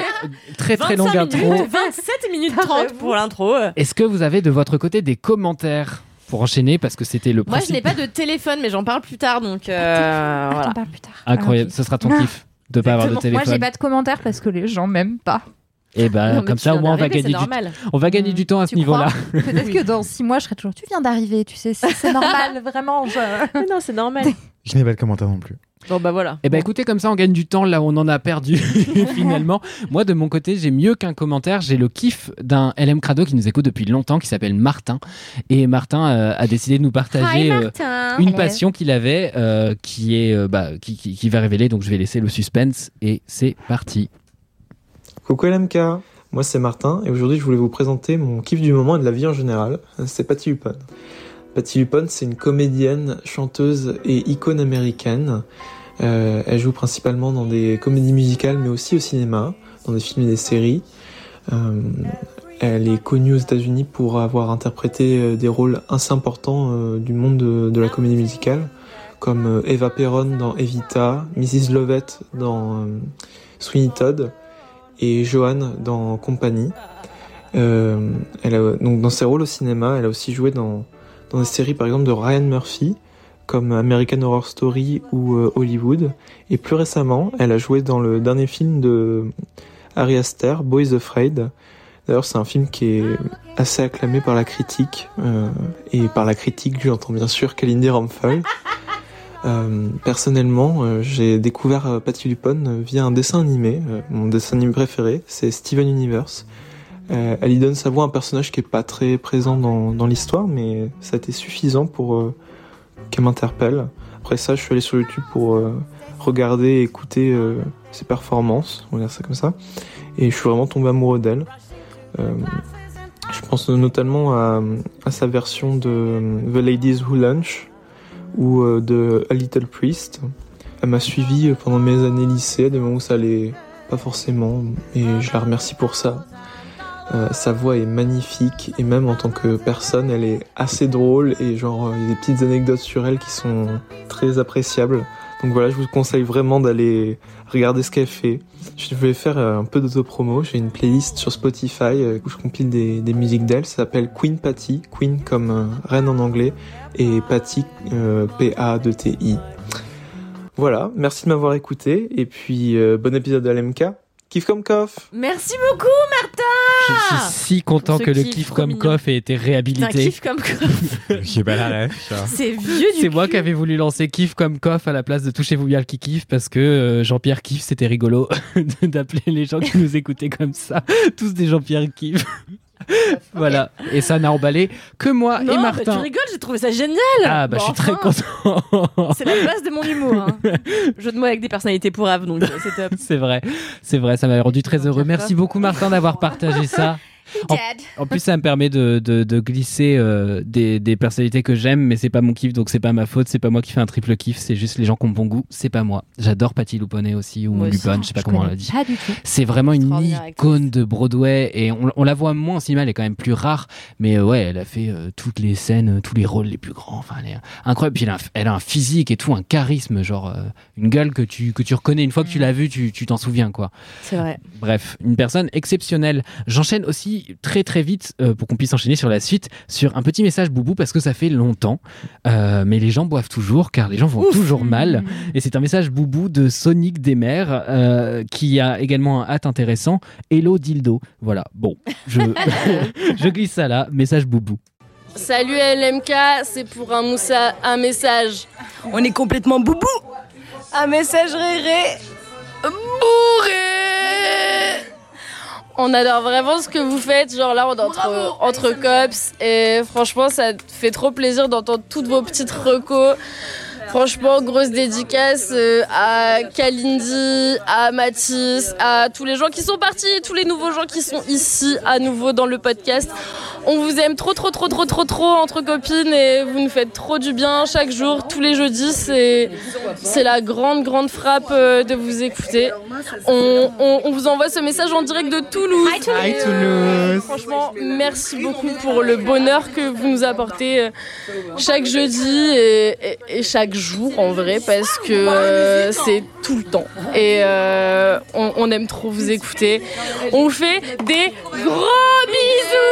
très très 25 longue minutes, intro. 27 minutes Ah, 30 j'avoue. pour l'intro. Est-ce que vous avez de votre côté des commentaires pour enchaîner parce que c'était le Moi, je principe n'ai pas de téléphone, mais j'en parle plus tard, donc euh, On voilà. en parle plus tard. incroyable. Ah. Ce sera ton Ah. kiff de pas avoir de Exactement. Moi, téléphone. j'ai pas de commentaires parce que les gens m'aiment pas. Et bah Non, mais comme tu ça, au viens moins, on va d'arriver, gagner c'est du, normal. on va gagner du temps à ce Tu niveau-là. Peut-être que dans six mois, je serai toujours. Tu viens d'arriver, tu sais, c'est c'est normal, vraiment. je- Mais non, c'est normal. Je n'ai pas de commentaire non plus. Bon, bah voilà. Eh ben écoutez, comme ça on gagne du temps là où on en a perdu finalement. Moi de mon côté, j'ai mieux qu'un commentaire, j'ai le kiff d'un LM Crado qui nous écoute depuis longtemps, qui s'appelle Martin. Et Martin euh, a décidé de nous partager euh, une passion qu'il avait, euh, qui est euh, bah, qui, qui- qui va révéler. Donc je vais laisser le suspense et c'est parti. Coucou LMK, moi c'est Martin et aujourd'hui je voulais vous présenter mon kiff du moment et de la vie en général, c'est Patty Lupone. Patty Lupone c'est une comédienne, chanteuse et icône américaine. Euh, elle joue principalement dans des comédies musicales mais aussi au cinéma, dans des films et des séries. Euh, elle est connue aux États-Unis pour avoir interprété euh, des rôles assez importants du monde de, la comédie musicale, comme Eva Perron dans Evita, Mrs. Lovett dans Sweeney Todd et Joanne dans Compagnie. Elle a, donc dans ses rôles au cinéma, elle a aussi joué dans, dans des séries par exemple de Ryan Murphy comme American Horror Story ou euh, Hollywood. Et plus récemment, elle a joué dans le dernier film de Ari Aster, Boys Afraid. D'ailleurs, c'est un film qui est assez acclamé par la critique. euh, et par la critique, j'entends bien sûr Kalindi Ramphal. Euh, personnellement, j'ai découvert Patty Lupone via un dessin animé. Mon dessin animé préféré, c'est Steven Universe. Euh, elle y donne sa voix à un personnage qui est pas très présent dans, dans l'histoire, mais ça a été suffisant pour euh, qu'elle m'interpelle. Après ça, je suis allé sur YouTube pour euh, regarder et écouter ses performances, on va dire ça comme ça, et je suis vraiment tombé amoureux d'elle. Je pense notamment à, à sa version de The Ladies Who Lunch ou de A Little Priest. Elle m'a suivi pendant mes années lycée, des moments où ça allait pas forcément, et je la remercie pour ça. Euh, sa voix est magnifique et même en tant que personne, elle est assez drôle et genre euh, il y a des petites anecdotes sur elle qui sont très appréciables. Donc voilà, je vous conseille vraiment d'aller regarder ce qu'elle fait. Je vais faire euh, un peu d'autopromo. J'ai une playlist sur Spotify où je compile des, des musiques d'elle. Ça s'appelle Queen Patty, Queen comme reine en anglais et Patty euh, P-A-D-T-I. Voilà, merci de m'avoir écouté et puis bon épisode de LMK. Kiff comme coff. Merci beaucoup, Martin. Je suis si content que le trop comme coff ait été réhabilité. kiff comme coff. J'ai pas la. C'est vieux du C'est moi qui avais voulu lancer kiff comme coff à la place de touchez-vous bien le qui kiffe parce que euh, Jean-Pierre kiff c'était rigolo d'appeler les gens qui nous écoutaient comme ça tous des Jean-Pierre kiff. voilà et ça n'a emballé que moi Non, et bah, Martin. tu rigoles, j'ai trouvé ça génial. ah bah Bon, je suis très content. C'est la base de mon humour. hein. Jeu de mots avec des personnalités pourraves, donc euh, c'est top. C'est vrai, c'est vrai, ça m'a rendu très heureux. Merci beaucoup Martin d'avoir partagé ça. En, en plus, ça me permet de, de, de glisser euh, des, des personnalités que j'aime, mais c'est pas mon kiff, donc c'est pas ma faute. C'est pas moi qui fais un triple kiff, c'est juste les gens qui ont bon goût. C'est pas moi. J'adore Patty Luponet aussi ou Moi. Lupone, je sais pas comment on l'a dit. C'est vraiment une icône de Broadway et on, on la voit moins en cinéma, elle est quand même plus rare, mais euh, ouais, elle a fait euh, toutes les scènes, tous les rôles les plus grands. Enfin, elle est incroyable. Puis elle a, un, elle a un physique et tout, un charisme, genre une gueule que tu que tu reconnais une fois que tu l'as vue, tu tu t'en souviens quoi. C'est vrai. Bref, une personne exceptionnelle. J'enchaîne aussi très très vite euh, pour qu'on puisse enchaîner sur la suite sur un petit message boubou parce que ça fait longtemps, Euh, mais les gens boivent toujours car les gens vont toujours mal. Et c'est un message boubou de Sonic Desmers euh, qui a également un hâte intéressant. Hello Dildo. Voilà, bon, je, je glisse ça là, message boubou. Salut LMK, c'est pour un moussa, un message. On est complètement boubou Un message réré Bourré On adore vraiment ce que vous faites, genre là on est entre, entre cops et franchement ça fait trop plaisir d'entendre toutes vos petites recos. Franchement, grosse dédicace euh, à Kalindi, à Mathis, à tous les gens qui sont partis, tous les nouveaux gens qui sont ici à nouveau dans le podcast. On vous aime trop, trop, trop, trop, trop, trop entre copines et vous nous faites trop du bien chaque jour, tous les jeudis. C'est, c'est la grande, grande frappe euh, de vous écouter. On, on- on vous envoie ce message en direct de Toulouse. Hi, Toulouse. franchement, merci beaucoup pour le bonheur que vous nous apportez euh, chaque jeudi et, et- et chaque jour en vrai parce que c'est tout le temps. Et euh, on, aime trop vous écouter. On fait des gros bisous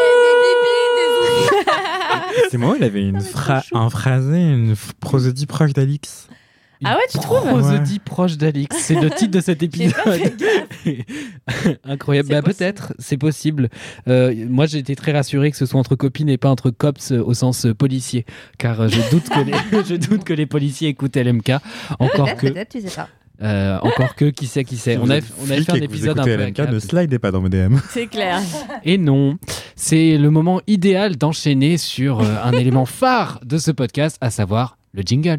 C'est moi, il avait une phra un phrasé, une prosodie proche d'Alix. Ah ouais, tu trouves Prosodie proche d'Alix, c'est le titre de cet épisode. Incroyable. Bah, possible. peut-être, c'est possible. Euh, moi, j'ai été très rassuré que ce soit entre copines et pas entre cops euh, au sens euh, policier, car euh, je doute que les, je doute que les policiers écoutent LMK. Encore que, peut-être, tu sais pas. euh, encore que, qui sait, qui sait. On a, on fait un épisode un peu. LMK, ne slidez pas dans mes DM. C'est clair. Et non, c'est le moment idéal d'enchaîner sur euh, un élément phare de ce podcast, à savoir le jingle.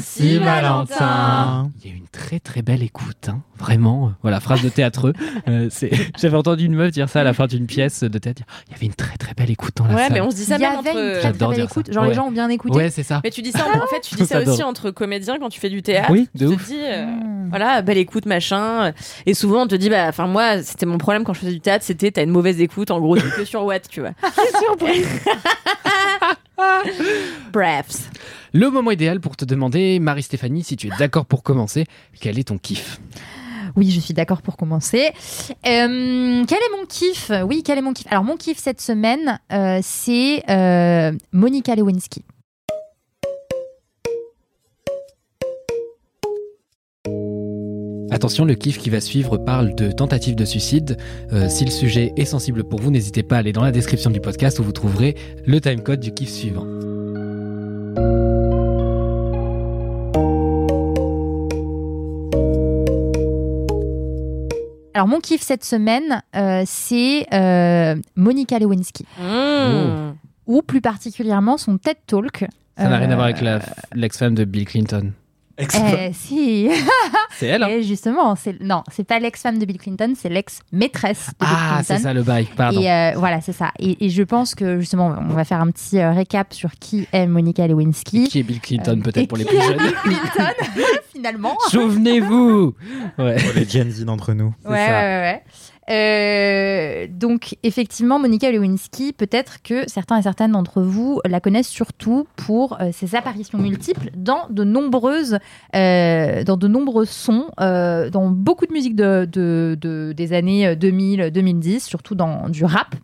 Saint-Valentin. Il y a eu une très très belle écoute, hein. vraiment. Voilà, phrase de théâtre. Euh, c'est... J'avais entendu une meuf dire ça à la fin d'une pièce de théâtre. Il y avait une très très belle écoute dans la Ouais, salle. mais on se dit ça Il y même avait entre. une très très J'adore belle dire ça. écoute. Genre Ouais. les gens ont bien écouté. Ouais, c'est ça. Mais tu dis ça, en fait, tu dis ça aussi entre comédiens quand tu fais du théâtre. Oui, tu de te ouf. dis, euh, Hmm. voilà, belle écoute, machin. Et souvent, on te dit, bah, enfin, moi, c'était mon problème quand je faisais du théâtre, c'était t'as une mauvaise écoute, en gros, t'es que sur Watt, tu vois. Bref. Le moment idéal pour te demander, Marie-Stéphanie, si tu es d'accord pour commencer, quel est ton kiff? Oui, je suis d'accord pour commencer. Euh, quel est mon kiff? Oui, quel est mon kiff? Alors, mon kiff cette semaine, euh, c'est euh, Monica Lewinsky. Attention, le kiff qui va suivre parle de tentative de suicide. Euh, si le sujet est sensible pour vous, n'hésitez pas à aller dans la description du podcast où vous trouverez le timecode du kiff suivant. Alors, mon kiff cette semaine, euh, c'est euh, Monica Lewinsky. Mmh. Ou plus particulièrement son TED Talk. Ça n'a rien à voir avec l'ex-femme de Bill Clinton. Eh, si. C'est elle, hein Et justement, c'est non, c'est pas l'ex-femme de Bill Clinton, c'est l'ex-maîtresse de Bill Ah, Clinton. c'est ça le bail, pardon. Et euh, voilà, c'est ça. Et, et je pense que justement, on va faire un petit euh, récap sur qui est Monica Lewinsky. Qui est Bill Clinton, Euh, peut-être et pour les plus jeunes Bill Clinton, finalement. Souvenez-vous ouais. Pour les Gen Z d'entre nous. Ouais, ouais, ouais, ouais. Euh, donc effectivement, Monica Lewinsky, peut-être que certains et certaines d'entre vous la connaissent surtout pour euh, ses apparitions multiples dans de nombreuses, euh, dans de nombreux sons, dans beaucoup de musique de, de- de- des années 2000-2010, surtout dans du rap.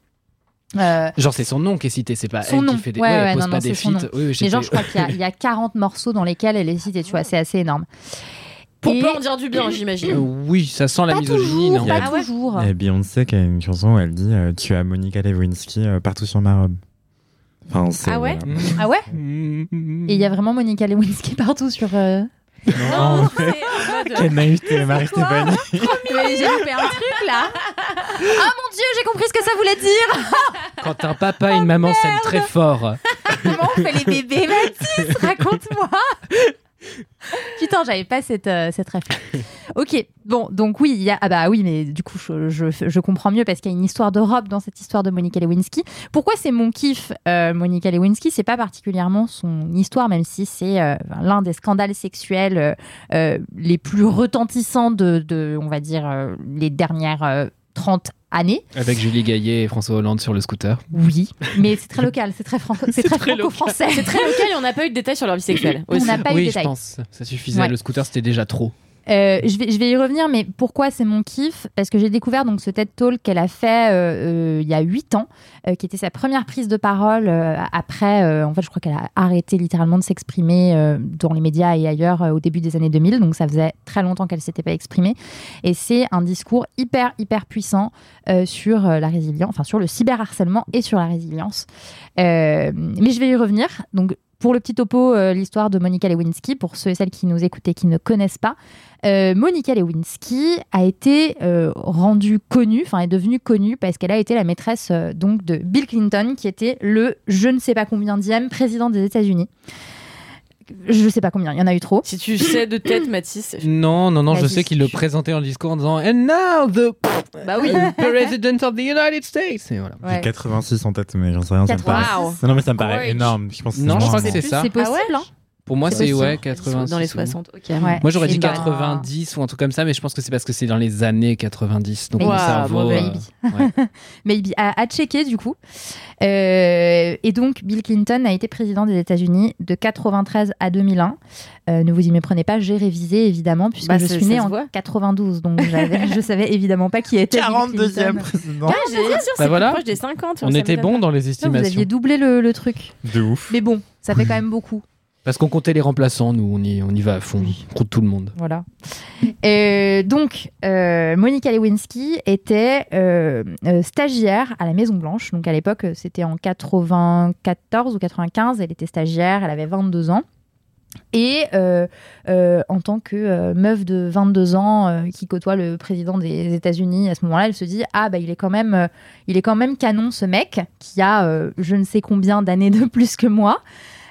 Euh, Genre, c'est son nom qui est cité, c'est pas Son elle nom. qui fait des. Ouais, elle ouais, pose non, pas non, des feats. Oui, genre, je crois qu'il y y, a 40 morceaux dans lesquels elle est citée, tu vois, c'est assez énorme. Pour Et- pas en dire du bien, Euh, j'imagine. oui, ça sent la Pas misogynie, toujours, non pas Ah ouais toujours. Et Beyoncé qui a une chanson où elle dit euh, Tu as Monica Lewinsky euh, partout sur ma robe. Enfin, Ah ouais voilà. Ah ouais. Et il y a vraiment Monica Lewinsky partout sur. euh, Non, c'est en mode- Quelle naïveté, Marie-Stéphanie. Mais j'ai loupé un truc là. Ah mon dieu, j'ai compris ce que ça voulait dire. Quand un papa et une maman s'aiment très fort. Comment on fait les bébés, Mathis? Raconte-moi. Putain, j'avais pas cette, euh, cette ref. Ok, bon, donc oui, il y a. Ah bah oui, mais du coup, je, je- comprends mieux parce qu'il y a une histoire de robe dans cette histoire de Monica Lewinsky. Pourquoi c'est mon kiff, euh, Monica Lewinsky? C'est pas particulièrement son histoire, même si c'est euh, l'un des scandales sexuels euh, les plus retentissants de, de, on va dire, les dernières euh, 30 années. Avec Julie Gaillet et François Hollande sur le scooter. Oui, mais c'est très local, c'est très, franco- c'est très très local. franco-français. C'est très local et on n'a pas eu de détails sur leur vie sexuelle. On n'a pas eu de oui, je détails. pense. Ça suffisait. Ouais. Le scooter, c'était déjà trop. Euh, je, vais, y revenir, mais pourquoi c'est mon kiff? Parce que j'ai découvert donc ce TED Talk qu'elle a fait euh, euh, il y a 8 ans, qui était sa première prise de parole après, en fait je crois qu'elle a arrêté littéralement de s'exprimer dans les médias et ailleurs au début des années 2000, donc ça faisait très longtemps qu'elle s'était pas exprimée. Et c'est un discours hyper, hyper puissant sur la résilience, enfin sur le cyberharcèlement et sur la résilience. Mais je vais y revenir. Donc pour le petit topo, euh, l'histoire de Monica Lewinsky, pour ceux et celles qui nous écoutent et qui ne connaissent pas, euh, Monica Lewinsky a été euh, rendue connue, enfin est devenue connue parce qu'elle a été la maîtresse donc de Bill Clinton, qui était le je ne sais pas combien dixième président des États-Unis. Je sais pas combien, il y en a eu trop. Si tu sais de tête, Mathis. Non, non, non, je sais qu'il le présentait en discours en disant And now the Bah oui. President of the United States. Et voilà. Ouais. J'ai 86 en tête, mais j'en sais rien. Ça me 86. paraît... Wow. Non, mais ça me paraît énorme. Je pense que Non, je crois que c'est ça. C'est possible, Ah ouais hein Pour moi, C'est ouais, 80. Dans les 60, ok. Ouais. Moi, j'aurais dit Et bah- 90 ou un truc comme ça, mais je pense que c'est parce que c'est dans les années 90. Donc, Mais- mon Wow, cerveau. mauvais. euh, ouais. Maybe à, à checker du coup. Euh, et donc Bill Clinton a été président des États-Unis de 93 à 2001. Euh, ne vous y méprenez pas, j'ai révisé évidemment puisque Bah, je suis née en voit. 92, donc je savais évidemment pas qui était Bill 42e Clinton. président. Ah, j'allais dire, c'est Bah voilà. proche des 50. On ça était bon dans les Non, vous estimations. aviez doublé le, le truc. De ouf. Mais bon, ça fait quand même beaucoup. Parce qu'on comptait les remplaçants, nous, on y, on y va à fond. On compte tout le monde. Voilà. Euh, donc, euh, Monica Lewinsky était euh, euh, stagiaire à la Maison Blanche. Donc, à l'époque, c'était en 94 ou 95. Elle était stagiaire, elle avait 22 ans. Et euh, euh, en tant que euh, meuf de 22 ans qui côtoie le président des États-Unis, à ce moment-là, elle se dit ah bah il est quand même, il est quand même canon ce mec qui a je ne sais combien d'années de plus que moi.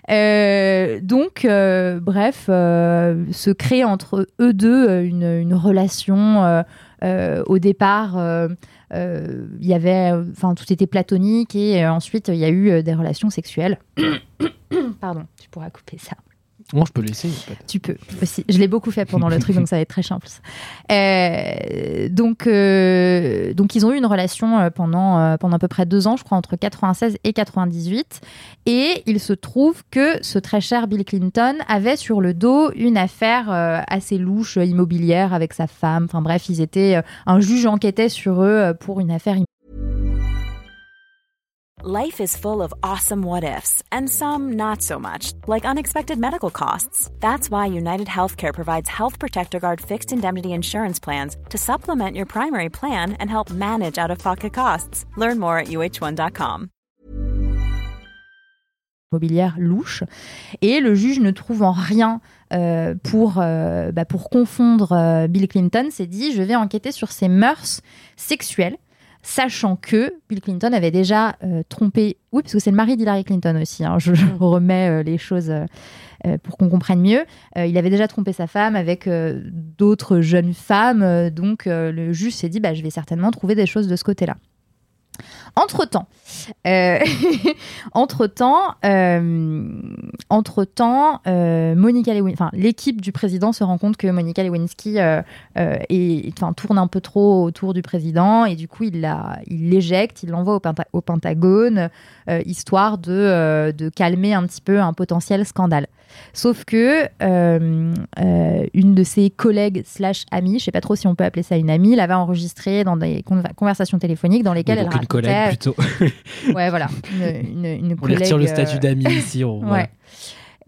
Euh, donc, euh, bref, euh, se crée entre eux deux une, une relation. au départ, il y avait, enfin, tout était platonique et ensuite il y a eu des relations sexuelles. Pardon, tu pourras couper ça. Bon, je peux de- Tu peux aussi. Je l'ai beaucoup fait pendant le truc, donc ça va être très simple. Euh, donc, euh, donc, ils ont eu une relation euh, pendant, pendant à peu près deux ans, je crois, entre 96 et 98. Et il se trouve que ce très cher Bill Clinton avait sur le dos une affaire assez louche immobilière avec sa femme. Enfin bref, ils étaient. un juge enquêtait sur eux pour une affaire Life is full of awesome what ifs, and some not so much, like unexpected medical costs. That's why United Healthcare provides Health Protector Guard fixed indemnity insurance plans to supplement your primary plan and help manage out of pocket costs. Learn more at uh1.com. immobilière louche. Et le juge ne trouvant rien euh, pour, euh, bah, pour confondre euh, Bill Clinton, s'est dit je vais enquêter sur ses mœurs sexuelles, sachant que Bill Clinton avait déjà euh, trompé. Oui, parce que c'est le mari d'Hillary Clinton aussi. hein, je, je remets euh, les choses. euh, pour qu'on comprenne mieux, il avait déjà trompé sa femme avec d'autres jeunes femmes, donc le juge s'est dit bah, je vais certainement trouver des choses de ce côté-là. Entre-temps, euh, entre-temps, euh, entre-temps, euh, Monica enfin l'équipe du président se rend compte que Monica Lewinsky euh, est- enfin, tourne un peu trop autour du président et du coup il la- il l'éjecte, il l'envoie au, Penta- au Pentagone, histoire de, de calmer un petit peu un potentiel scandale. Sauf que une de ses collègues slash amies, je sais pas trop si on peut appeler ça une amie, l'avait enregistrée dans des conver- conversations téléphoniques dans lesquelles Oui, elle collègue plutôt. Ouais, voilà, une, une, une On lui retire le collègue, statut euh, d'ami ici. on- voilà. Ouais.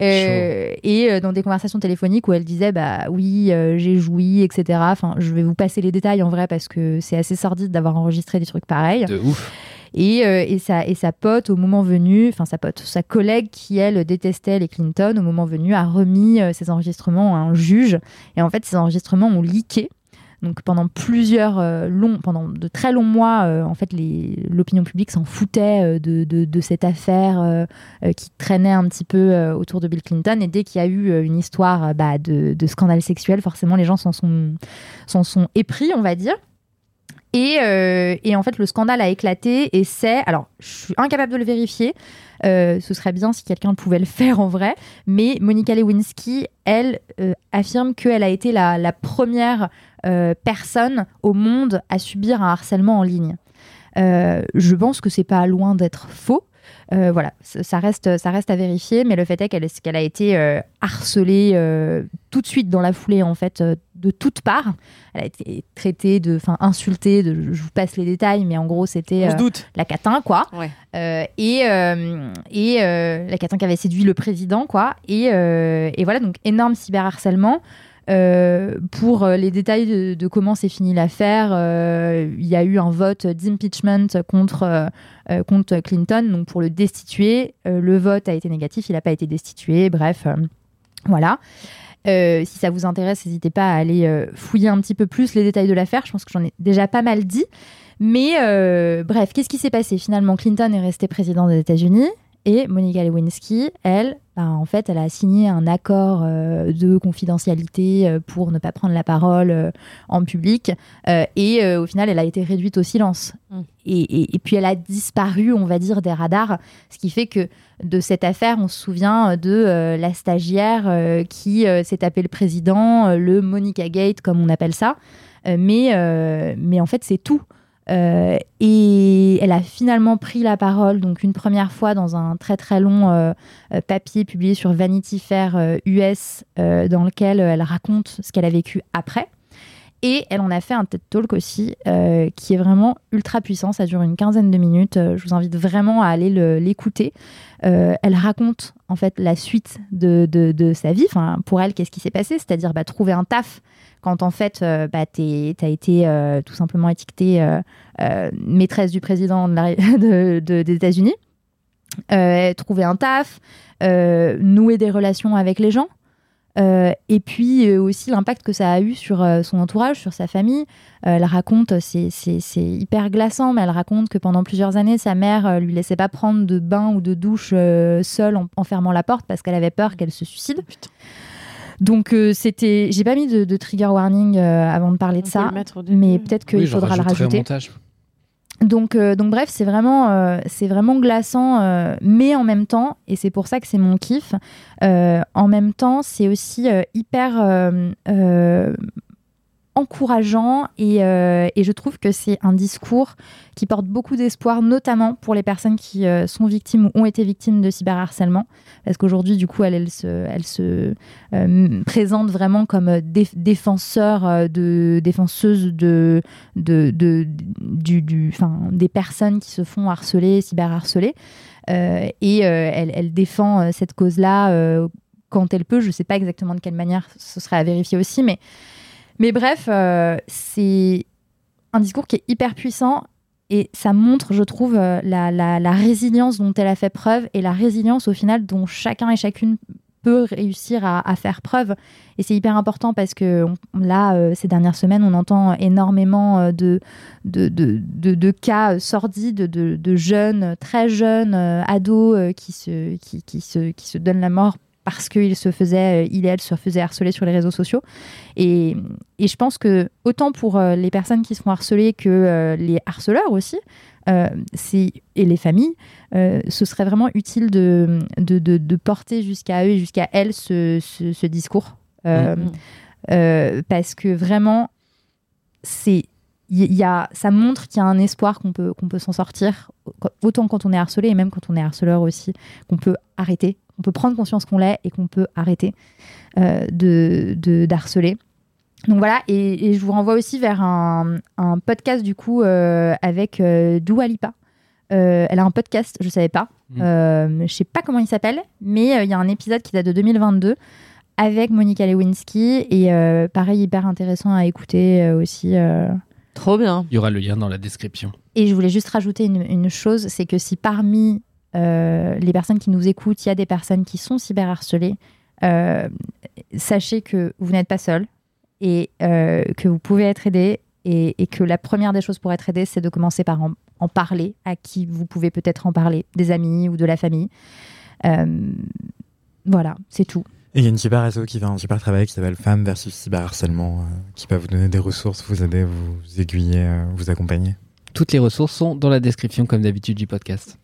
Euh, et euh, dans des conversations téléphoniques où elle disait bah oui euh, j'ai joui etc enfin je vais vous passer les détails en vrai parce que c'est assez sordide d'avoir enregistré des trucs pareils De ouf. et, euh, et, sa, et sa pote, au moment venu, enfin sa pote, sa collègue qui, elle, détestait les Clinton, au moment venu, a remis euh, ces enregistrements à un juge. Et en fait, ces enregistrements ont leaké. Donc pendant plusieurs euh, longs, pendant de très longs mois, euh, en fait, l'opinion publique s'en foutait euh, de, cette affaire qui traînait un petit peu autour de Bill Clinton. Et dès qu'il y a eu une histoire bah, de, scandale sexuel, forcément, les gens s'en sont, épris, on va dire. Et, en fait, le scandale a éclaté et c'est. Alors, je suis incapable de le vérifier. ce serait bien si quelqu'un pouvait le faire en vrai. Mais Monica Lewinsky, elle, affirme qu'elle a été la première euh, personne au monde à subir un harcèlement en ligne. Euh, je pense que c'est pas loin d'être faux. Euh, voilà, ça reste, ça reste à vérifier, mais le fait est qu'elle a été euh, harcelée euh, tout de suite dans la foulée, en fait, de toutes parts. Elle a été traitée de, enfin, insultée. De, je vous passe les détails, mais en gros, c'était la catin, quoi. Ouais. Et et la catin qui avait séduit le président, quoi. Et, et voilà, donc énorme cyberharcèlement. Euh, pour euh, les détails de, comment s'est finie l'affaire, euh, il y a eu un vote d'impeachment contre, contre Clinton, donc pour le destituer. Le vote a été négatif, il n'a pas été destitué. Bref, voilà. Si ça vous intéresse, n'hésitez pas à aller fouiller un petit peu plus les détails de l'affaire. Je pense que j'en ai déjà pas mal dit. Mais bref, qu'est-ce qui s'est passé? Finalement, Clinton est resté président des États-Unis et Monica Lewinsky, elle, bah, en fait, elle a signé un accord euh, de confidentialité euh, pour ne pas prendre la parole euh, en public. Et au final, elle a été réduite au silence. Mm. Et, et- et puis, elle a disparu, on va dire, des radars. Ce qui fait que de cette affaire, on se souvient de la stagiaire qui s'est tapé le président, le Monica Gate, comme on appelle ça. Mais, mais en fait, c'est tout. Euh, et elle a finalement pris la parole, donc une première fois dans un très très long euh, euh, papier publié sur Vanity Fair US, dans lequel elle raconte ce qu'elle a vécu après. Et elle en a fait un TED Talk aussi, qui est vraiment ultra puissant. Ça dure une quinzaine de minutes. Je vous invite vraiment à aller le- l'écouter. Elle raconte en fait la suite de, sa vie. Pour elle, qu'est-ce qui s'est passé? C'est-à-dire bah, trouver un taf quand en fait euh, bah, tu as été euh, tout simplement étiquetée euh, maîtresse du président des États-Unis. Trouver un taf, nouer des relations avec les gens. Euh, et puis euh, aussi l'impact que ça a eu sur euh, son entourage, sur sa famille. Euh, elle raconte, c'est hyper glaçant, mais elle raconte que pendant plusieurs années, sa mère euh, lui laissait pas prendre de bain ou de douche euh, seule en, en fermant la porte parce qu'elle avait peur qu'elle se suicide. Donc euh, c'était, j'ai pas mis de, de trigger warning euh, avant de parler de ça, mais peut-être qu'il Oui, faudra le au rajouter. montage. Donc, euh, donc bref, c'est vraiment, euh, c'est vraiment glaçant, euh, mais en même temps, et c'est pour ça que c'est mon kiff, euh, en même temps, c'est aussi hyper encourageant et, euh, et je trouve que c'est un discours qui porte beaucoup d'espoir, notamment pour les personnes qui euh, sont victimes ou ont été victimes de cyberharcèlement, parce qu'aujourd'hui, du coup, elle, se, euh, présente vraiment comme dé- défenseur de défenseuse de, de, du, du, des personnes qui se font harceler, cyberharceler, et elle, elle défend cette cause-là quand elle peut. Je ne sais pas exactement de quelle manière, ce serait à vérifier aussi, mais mais bref, euh, c'est un discours qui est hyper puissant et ça montre, je trouve, euh, la, résilience dont elle a fait preuve et la résilience au final dont chacun et chacune peut réussir à, faire preuve. Et c'est hyper important parce que là, euh, ces dernières semaines, on entend énormément de, cas sordides de, jeunes, très jeunes, ados qui se donnent la mort parce qu'il se faisait, euh, il et elle se faisaient harceler sur les réseaux sociaux. Et, et je pense que autant pour euh, les personnes qui se font harceler que euh, les harceleurs aussi, euh, c'est- et les familles, euh, ce serait vraiment utile de, de, de- de porter jusqu'à eux et jusqu'à elles ce, ce- ce discours. Euh, Mhm. euh, parce que vraiment, c'est il y a, ça montre qu'il y a un espoir qu'on peut, qu'on peut s'en sortir, autant quand on est harcelé et même quand on est harceleur aussi, qu'on peut arrêter, qu'on peut prendre conscience qu'on l'est et qu'on peut arrêter euh, de, d'harceler. Donc voilà, et, et je vous renvoie aussi vers un, un podcast du coup euh, avec euh, Dua Lipa. Euh, elle a un podcast, je savais pas. Mm. Euh, je sais pas comment il s'appelle, mais euh, il y a un épisode qui date de 2022 avec Monica Lewinsky et euh, pareil hyper intéressant à écouter euh, aussi. euh. Trop bien. Il y aura le lien dans la description. Et je voulais juste rajouter une, une chose, c'est que si parmi euh, les personnes qui nous écoutent, il y a des personnes qui sont cyberharcelées, euh, sachez que vous n'êtes pas seul et euh, que vous pouvez être aidé et, et que la première des choses pour être aidé, c'est de commencer par en, en parler à qui vous pouvez peut-être en parler, des amis ou de la famille. Euh, voilà, c'est tout. Et il y a une super réseau qui fait un super travail qui s'appelle Femmes versus cyberharcèlement, euh, qui va vous donner des ressources, vous aider, vous aiguiller, euh, vous accompagner. Toutes les ressources sont dans la description, comme d'habitude, du podcast.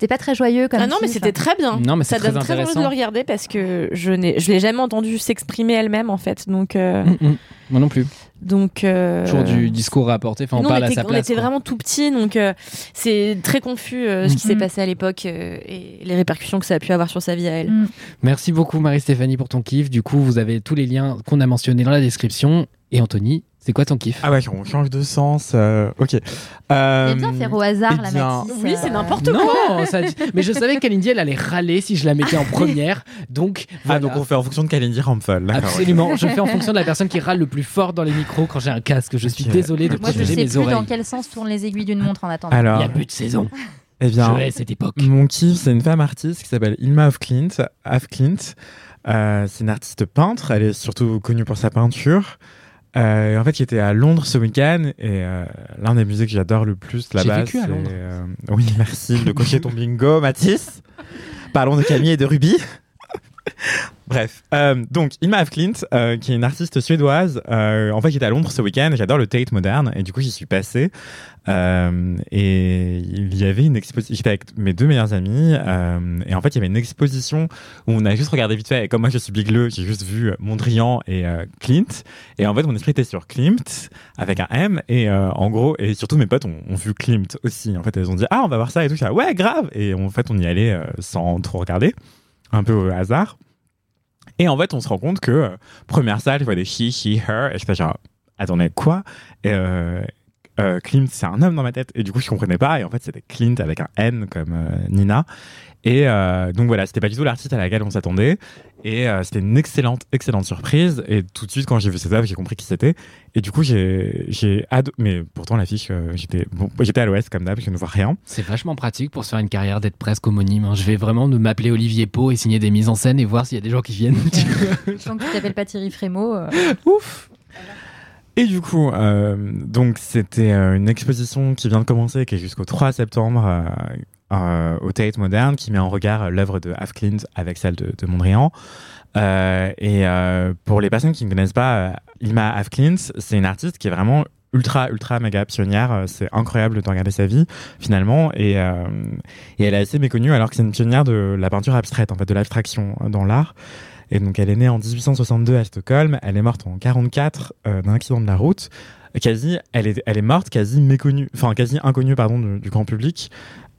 C'était pas très joyeux comme Ah non, mais kiff. c'était très bien. Non, mais ça très donne très envie de le regarder parce que je n'ai, je l'ai jamais entendu s'exprimer elle-même en fait. Donc, euh, Mm, mm. Moi non plus. donc. euh, Toujours du discours à apporter. Enfin, on parle on à était, sa on était quoi. vraiment tout petits, donc euh, c'est très confus euh, ce qui Mm. s'est passé à l'époque euh, et les répercussions que ça a pu avoir sur sa vie à elle. Mm. Merci beaucoup, Marie-Stéphanie, pour ton kiff. Du coup, vous avez tous les liens qu'on a mentionnés dans la description. Et Anthony, c'est quoi ton kiff? Ah ouais, on change de sens. euh, ok. Euh, bien faire au hasard eh la bien, Mathis. Oui, c'est euh, n'importe Non, ça dit- mais je savais qu'Alindy, elle allait râler si je la mettais en première. Donc, Ah, voilà. donc on fait en fonction de Kalindi. D'accord. Absolument. Je fais en fonction de la personne qui râle le plus fort dans les micros quand j'ai un casque. Je suis Ok. désolé de Moi, je protéger sais mes plus oreilles. dans quel sens tournent les aiguilles d'une montre en attendant. Il n'y Alors, a plus de saison. eh bien, Je hais cette époque. Mon kiff, c'est une femme artiste qui s'appelle Ilma of Clint. Af Clint. Euh, c'est une artiste peintre. Elle est surtout connue pour sa peinture. Euh, en fait, qui était à Londres ce week-end. Et euh, l'un des musées que j'adore le plus là-bas. vécu à c'est, Londres. euh, oui, merci de cocher ton bingo, Mathis. Parlons de Camille et de Ruby. Bref, euh, donc Ilma F. Clint, euh, qui est une artiste suédoise, euh, en fait qui était à Londres ce week-end, j'adore le Tate moderne, et du coup j'y suis passé, euh, et il y avait une exposition, j'étais avec mes deux meilleurs amis, euh, et en fait il y avait une exposition où on a juste regardé vite fait, et comme moi je suis bigleux, j'ai juste vu Mondrian et Clint, et en fait mon esprit était sur Klimt, avec un M, et en gros, et surtout mes potes ont, vu Klimt aussi, en fait elles ont dit ah on va voir ça et tout, suis là, ouais grave, et en fait on y allait sans trop regarder, un peu au hasard. Et en fait, on se rend compte que, euh, première salle, je vois des she, she, her, et je fais genre, attendez, quoi? Euh, euh, Klimt, c'est un homme dans ma tête. Et du coup, je comprenais pas. Et en fait, c'était Clint avec un N comme Nina. Et euh, donc voilà, c'était pas du tout l'artiste à laquelle on s'attendait. Et euh, c'était une excellente, excellente surprise. Et tout de suite, quand j'ai vu cette œuvre, j'ai compris qui c'était. Et du coup, j'ai, j'ai ado- Mais pourtant, l'affiche, euh, j'étais, bon, j'étais à l'ouest comme d'hab, je ne vois rien. C'est vachement pratique pour se faire une carrière d'être presque homonyme. hein. Je vais vraiment m'appeler Olivier Pau et signer des mises en scène et voir s'il y a des gens qui viennent. Je sens que tu t'appelles pas Thierry Frémaux. euh. Ouf Et du coup, euh, donc c'était une exposition qui vient de commencer, qui est jusqu'au 3 septembre euh, euh, au Tate Moderne, qui met en regard euh, l'œuvre de Half Clint avec celle de, Mondrian. Euh, et pour les personnes qui ne connaissent pas Ilma Half Clint, c'est une artiste qui est vraiment ultra ultra méga pionnière c'est incroyable de regarder sa vie finalement et, et elle est assez méconnue alors que c'est une pionnière de la peinture abstraite en fait de l'abstraction dans l'art et donc elle est née en 1862 à Stockholm, elle est morte en 44 euh, d'un accident de la route. Quasi, elle est, elle est morte quasi méconnue, enfin quasi inconnue pardon du, grand public.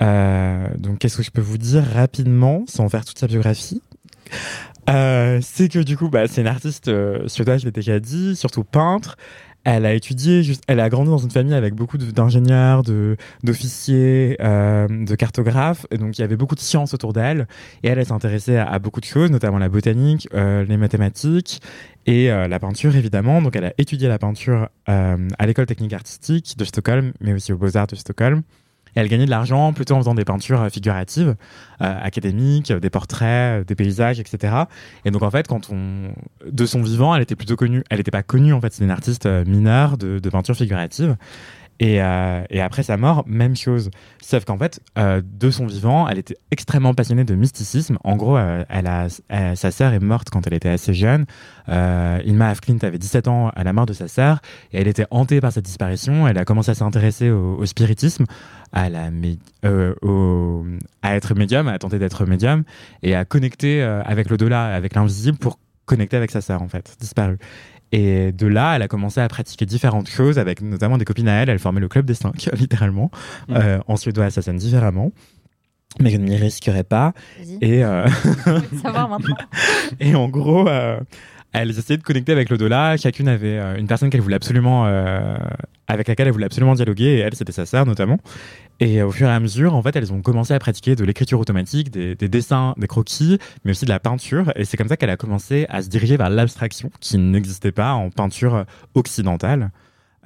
Euh, donc qu'est-ce que je peux vous dire rapidement sans faire toute sa biographie? Euh, C'est que du coup, bah, c'est une artiste euh, suédoise, je l'ai déjà dit, surtout peintre. Elle a étudié, elle a grandi dans une famille avec beaucoup d'ingénieurs, d'officiers, euh, de cartographes. Et donc, il y avait beaucoup de sciences autour d'elle. Et elle, elle s'intéressait à, beaucoup de choses, notamment la botanique, euh, les mathématiques et euh, la peinture, évidemment. Donc, elle a étudié la peinture à l'école technique artistique de Stockholm, mais aussi aux Beaux-Arts de Stockholm. Elle gagnait de l'argent plutôt en faisant des peintures euh, figuratives, euh, académiques, euh, des portraits, euh, des paysages, etc. Et donc en fait, quand on, de son vivant, elle était plutôt connue. Elle n'était pas connue en fait, c'est une artiste mineure de, de peinture figurative. Et, euh, et après sa mort, même chose. Sauf qu'en fait, euh, de son vivant, elle était extrêmement passionnée de mysticisme. En gros, euh, sa sœur est morte quand elle était assez jeune. Ilma Af Klint avait 17 ans à la mort de sa sœur et elle était hantée par cette disparition. Elle a commencé à s'intéresser au, spiritisme, à, à être médium, à tenter d'être médium et à connecter avec l'au-delà, avec l'invisible pour connecter avec sa sœur en fait, disparue. Et de là, elle a commencé à pratiquer différentes choses avec notamment des copines à elle. Elle formait le club des cinq, littéralement. Mm. Euh, en suédois, ça sonne différemment. Mais je ne m'y risquerai pas. Et, euh, Savoir maintenant. et en gros, euh, elles essayaient de connecter avec l'au-delà. Chacune avait euh, une personne qu'elle voulait absolument, euh, avec laquelle elle voulait absolument dialoguer. Et elle, c'était sa sœur notamment. Et au fur et à mesure, en fait, elles ont commencé à pratiquer de l'écriture automatique, des, des dessins, des croquis, mais aussi de la peinture. Et c'est comme ça qu'elle a commencé à se diriger vers l'abstraction, qui n'existait pas en peinture occidentale.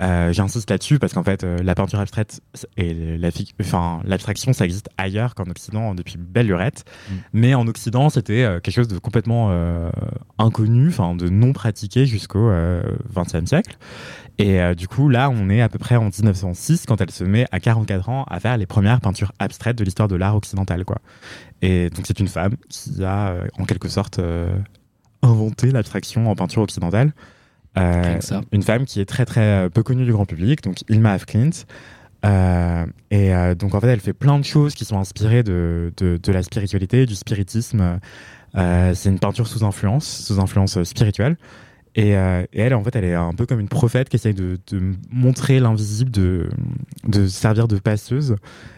Euh, J'insiste là-dessus parce qu'en fait, euh, la peinture abstraite et l'abstraction, ça existe ailleurs qu'en Occident depuis belle lurette. Mais en Occident, c'était euh, quelque chose de complètement inconnu, enfin de non pratiqué jusqu'au XXe siècle. Et du coup, là, on est à peu près en 1906 quand elle se met à 44 ans à faire les premières peintures abstraites de l'histoire de l'art occidental, quoi. Et donc, c'est une femme qui a, en quelque sorte, inventé l'abstraction en peinture occidentale. Euh, une femme qui est très très euh, peu connue du grand public, donc Ilma Af Klint. Euh, et euh, donc en fait, elle fait plein de choses qui sont inspirées de, de, de la spiritualité, du spiritisme. C'est une peinture sous influence, sous influence spirituelle. Et, et elle, en fait, elle est un peu comme une prophète qui essaye de, de montrer l'invisible, de, de servir de passeuse.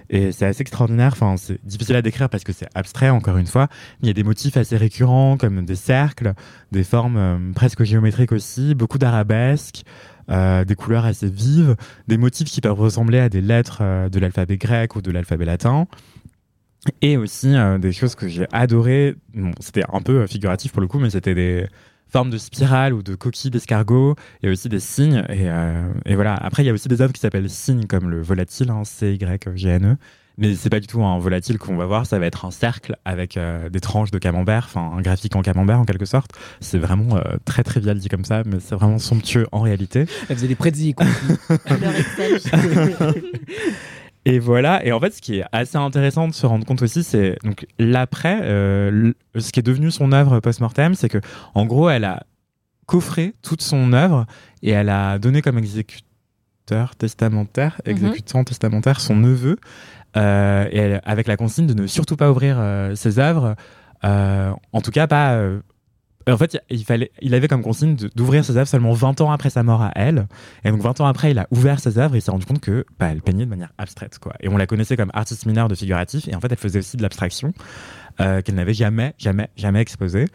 Et c'est assez extraordinaire. Enfin, c'est difficile à décrire parce que c'est abstrait, encore une fois. Il y a des motifs assez récurrents, comme des cercles, des formes euh, presque géométriques aussi, beaucoup d'arabesques, euh, des couleurs assez vives, des motifs qui peuvent ressembler à des lettres euh, de l'alphabet grec ou de l'alphabet latin. Et aussi des choses que j'ai adorées. C'était un peu figuratif pour le coup, mais c'était des formes de spirales ou de coquilles d'escargot et aussi des signes. Et, euh, et voilà. Après, il y a aussi des œuvres qui s'appellent signes comme le volatile, hein, C-Y-G-N-E. Mais c'est pas du tout un volatile qu'on va voir, ça va être un cercle avec euh, des tranches de camembert, enfin un graphique en camembert en quelque sorte. C'est vraiment euh, très trivial dit comme ça, mais c'est vraiment somptueux en réalité. Elle faisait des quoi. Et voilà. Et en fait, ce qui est assez intéressant de se rendre compte aussi, c'est donc l'après, euh, ce qui est devenu son œuvre post-mortem, c'est que en gros, elle a coffré toute son œuvre et elle a donné comme exécuteur testamentaire, Mhm. exécutant testamentaire, son neveu, euh, et elle- avec la consigne de ne surtout pas ouvrir euh, ses œuvres, en tout cas pas. En fait, il, avait comme consigne d'ouvrir ses œuvres seulement 20 ans après sa mort à elle. Et donc 20 ans après, il a ouvert ses œuvres et il s'est rendu compte que bah, elle peignait de manière abstraite. Quoi. Et on la connaissait comme artiste mineure de figuratif. Et en fait, elle faisait aussi de l'abstraction euh, qu'elle n'avait jamais, jamais, jamais exposée.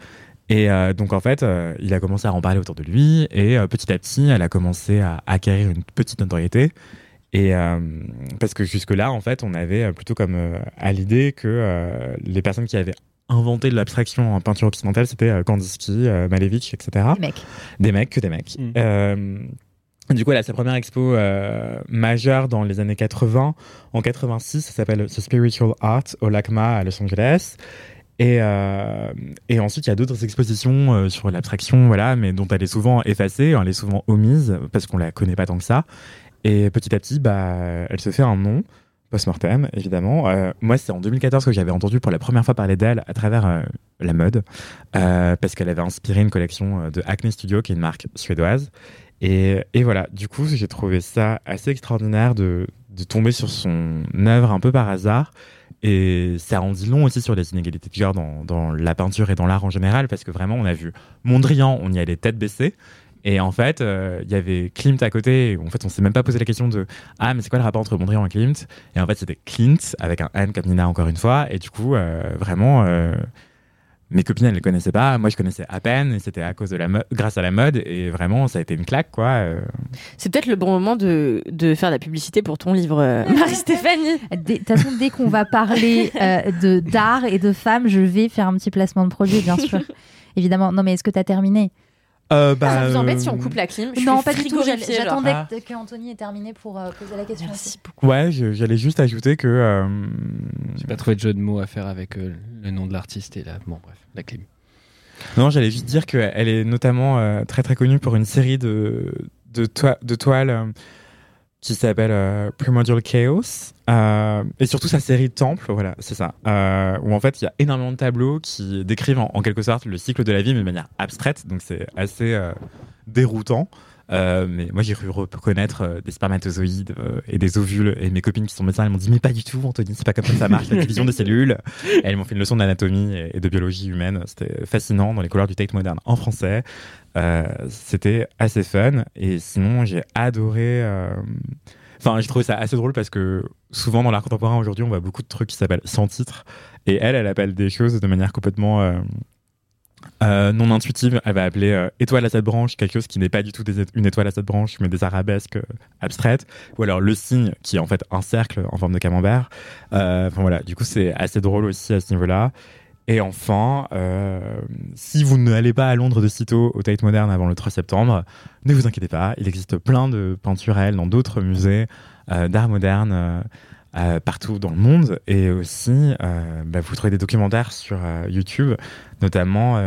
Et euh, donc en fait, euh, il a commencé à en parler autour de lui. Et petit à petit, elle a commencé à acquérir une petite notoriété. Et parce que jusque-là, en fait, on avait plutôt comme à l'idée que les personnes qui avaient inventé de l'abstraction en peinture occidentale, c'était euh, Kandinsky, euh, Malevich, etc. Des mecs. Des mecs, que des mecs. Mm. Euh, du coup, elle a sa première expo euh, majeure dans les années 80. En 86, ça s'appelle The Spiritual Art au LACMA à Los Angeles. Et, euh, et ensuite, il y a d'autres expositions euh, sur l'abstraction, voilà, mais dont elle est souvent effacée, elle est souvent omise parce qu'on la connaît pas tant que ça. Et petit à petit, bah, elle se fait un nom, post-mortem, évidemment. Euh, moi, c'est en 2014 que j'avais entendu pour la première fois parler d'elle à travers euh, la mode, euh, parce qu'elle avait inspiré une collection de Acne Studio, qui est une marque suédoise. Et, et voilà, du coup, j'ai trouvé ça assez extraordinaire de, de tomber sur son œuvre un peu par hasard. Et ça en dit long aussi sur les inégalités de genre dans, dans la peinture et dans l'art en général, parce que vraiment, on a vu Mondrian, on y allait tête baissée. Et en fait, euh, il y avait Klimt à côté. En fait, on s'est même pas posé la question de Ah, mais c'est quoi le rapport entre Mondrian et Klimt? Et en fait, c'était Klimt avec un N comme Nina encore une fois. Et du coup, euh, vraiment, euh, mes copines, elles ne le connaissaient pas. Moi, je connaissais à peine. Et c'était à cause de la grâce à la mode. Et vraiment, ça a été une claque, quoi. Euh, C'est peut-être le bon moment de, de faire la publicité pour ton livre, euh, Marie-Stéphanie. Dès- De toute façon, dès qu'on va parler euh, de d'art et de femmes, je vais faire un petit placement de produit, bien sûr. Évidemment. Non, mais est-ce que tu as terminé? Euh, Ah, ça vous euh, embête si on coupe la clim Je Non, suis pas du tout. J'attendais Ah. que- qu'Anthony ait terminé pour euh, poser la question. Merci beaucoup. Ouais, j'allais juste ajouter que. euh, J'ai pas trouvé de jeu de mots à faire avec euh, le nom de l'artiste et là, bon bref, la clim. Non, j'allais juste dire qu'elle est notamment euh, très très connue pour une série de, de, toi- de toiles euh, qui s'appelle euh, Primordial Chaos. Euh, et surtout sa série Temple, voilà, c'est ça. Euh, où en fait il y a énormément de tableaux qui décrivent en, quelque sorte le cycle de la vie, mais de manière abstraite. Donc c'est assez euh, déroutant. Mais moi j'ai cru reconnaître des spermatozoïdes et des ovules et mes copines qui sont médecins elles m'ont dit mais pas du tout Anthony c'est pas comme ça que ça marche la division des cellules et elles m'ont fait une leçon d'anatomie et et de biologie humaine c'était fascinant dans les couleurs du Tate moderne en français Euh, c'était assez fun et sinon j'ai adoré euh, Enfin, j'ai trouvé ça assez drôle parce que souvent dans l'art contemporain aujourd'hui, on voit beaucoup de trucs qui s'appellent sans titre. Et elle, elle appelle des choses de manière complètement euh, non intuitive. Elle va appeler étoile à cette branche quelque chose qui n'est pas du tout une étoile à cette branche, mais des arabesques abstraites. Ou alors le signe qui est en fait un cercle en forme de camembert. Enfin voilà, du coup, c'est assez drôle aussi à ce niveau-là. Et enfin, euh, si vous n'allez pas à Londres de sitôt au Tate Modern avant le 3 septembre, ne vous inquiétez pas, il existe plein de peintures à dans d'autres musées euh, d'art moderne euh, partout dans le monde. Et aussi, bah, vous trouvez des documentaires sur YouTube. Notamment,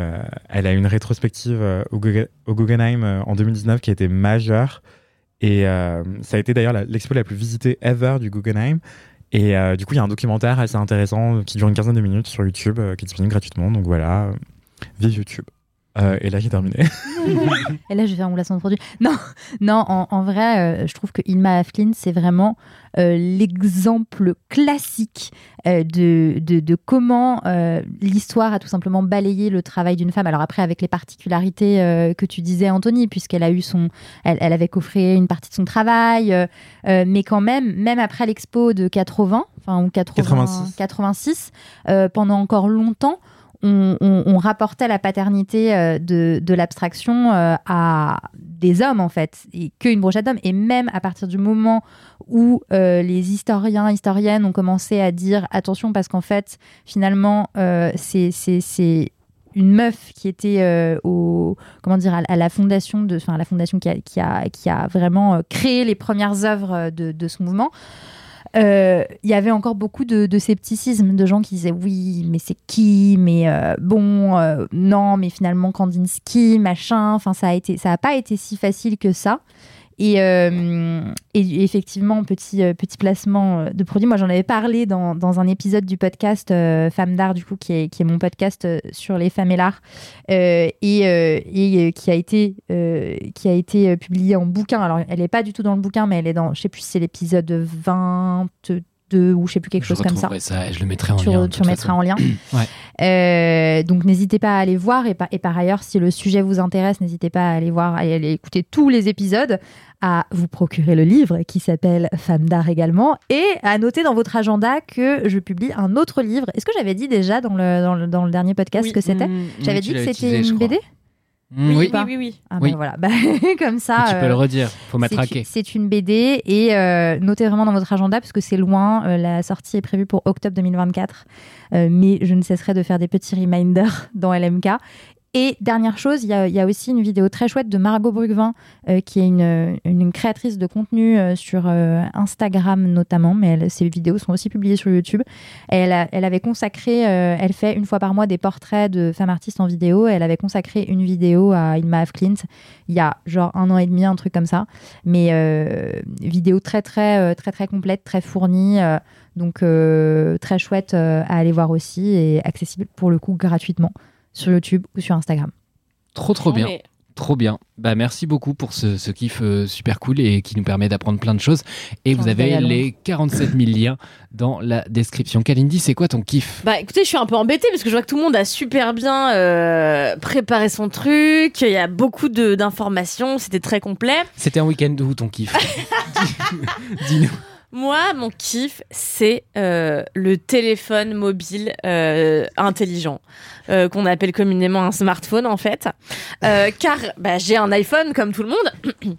elle a une rétrospective au, Gugge- au Guggenheim en 2019 qui a été majeure. Et ça a été d'ailleurs l'expo la plus visitée ever du Guggenheim. Et euh, du coup, il y a un documentaire assez intéressant qui dure une quinzaine de minutes sur YouTube, euh, qui est disponible gratuitement. Donc voilà, vive YouTube. Euh, et là, j'ai terminé. Et là, je vais faire mon placement de produit. Non, non en, en vrai, euh, je trouve que Ilma Afklin, c'est vraiment euh, l'exemple classique euh, de, de, de comment euh, l'histoire a tout simplement balayé le travail d'une femme. Alors après, avec les particularités euh, que tu disais, Anthony, puisqu'elle a eu son, elle, elle avait coffré une partie de son travail, euh, euh, mais quand même, même après l'expo de 80, enfin ou 80, 86. 86, euh, pendant encore longtemps on, rapportait la paternité euh, de, l'abstraction euh, à des hommes, en fait, et qu'une brochette d'hommes. Et même à partir du moment où euh, les historiens, historiennes ont commencé à dire attention, parce qu'en fait, finalement, c'est- une meuf qui était au comment dire à, la fondation de enfin la fondation qui a, vraiment créé les premières œuvres de, de ce mouvement euh, il y avait encore beaucoup de, scepticisme, de gens qui disaient oui, mais c'est qui? Mais euh, bon, euh, non, mais finalement Kandinsky, machin. Enfin, ça a été, ça a pas été si facile que ça. Et, euh, et effectivement, petit, euh, placement euh, de produit. Moi, j'en avais parlé dans, un épisode du podcast Femmes d'art, du coup, qui est, mon podcast sur les femmes et l'art, et, qui a été, publié en bouquin. Alors, elle n'est pas du tout dans le bouquin, mais elle est dans, je sais plus c'est l'épisode 22 ou je sais plus quelque Je chose comme ça. et je le mettrai en Tu, lien. de tu remettras en lien. Ouais. Euh, donc n'hésitez pas à aller voir et, par- et par ailleurs si le sujet vous intéresse n'hésitez pas à aller voir à aller écouter tous les épisodes à vous procurer le livre qui s'appelle Femmes d'art également et à noter dans votre agenda que je publie un autre livre est-ce que j'avais dit déjà dans le, dans le, dans le dernier podcast Oui. que c'était? Mmh, j'avais tu dit que c'était une crois. BD Oui. pas oui, oui. Ah Oui. bah voilà, Bah, comme ça. tu peux euh, le redire, faut c'est- m'attraquer. C'est une BD et euh, notez vraiment dans votre agenda parce que c'est loin. euh, la sortie est prévue pour octobre 2024. Euh, mais je ne cesserai de faire des petits reminders dans LMK. Et dernière chose, il y, a- aussi une vidéo très chouette de Margot Brugvin, euh, qui est une, créatrice de contenu euh, sur euh, Instagram notamment, mais elle- ses vidéos sont aussi publiées sur YouTube. Elle, avait consacré, elle fait une fois par mois des portraits de femmes artistes en vidéo. Elle avait consacré une vidéo à Ilma F. Clint il y a genre un an et demi, un truc comme ça. Mais vidéo très très très très complète, très fournie. donc très chouette à aller voir aussi et accessible pour le coup gratuitement sur YouTube ou sur Instagram. Trop trop bien. mais- Trop bien. Bah merci beaucoup pour ce, ce kiff euh, super cool et qui nous permet d'apprendre plein de choses. Et vous avez les 47 000 liens dans la description. Kalindi, c'est quoi ton kiff? Bah écoutez, je suis un peu embêtée parce que je vois que tout le monde a super bien euh, préparé son truc. Il y a beaucoup de- d'informations, c'était très complet. C'était un week-end où ton kiff? Dis-nous. Moi, mon kiff, c'est euh, le téléphone mobile euh, intelligent, euh, qu'on appelle communément un smartphone en fait. Car bah, j'ai un iPhone comme tout le monde.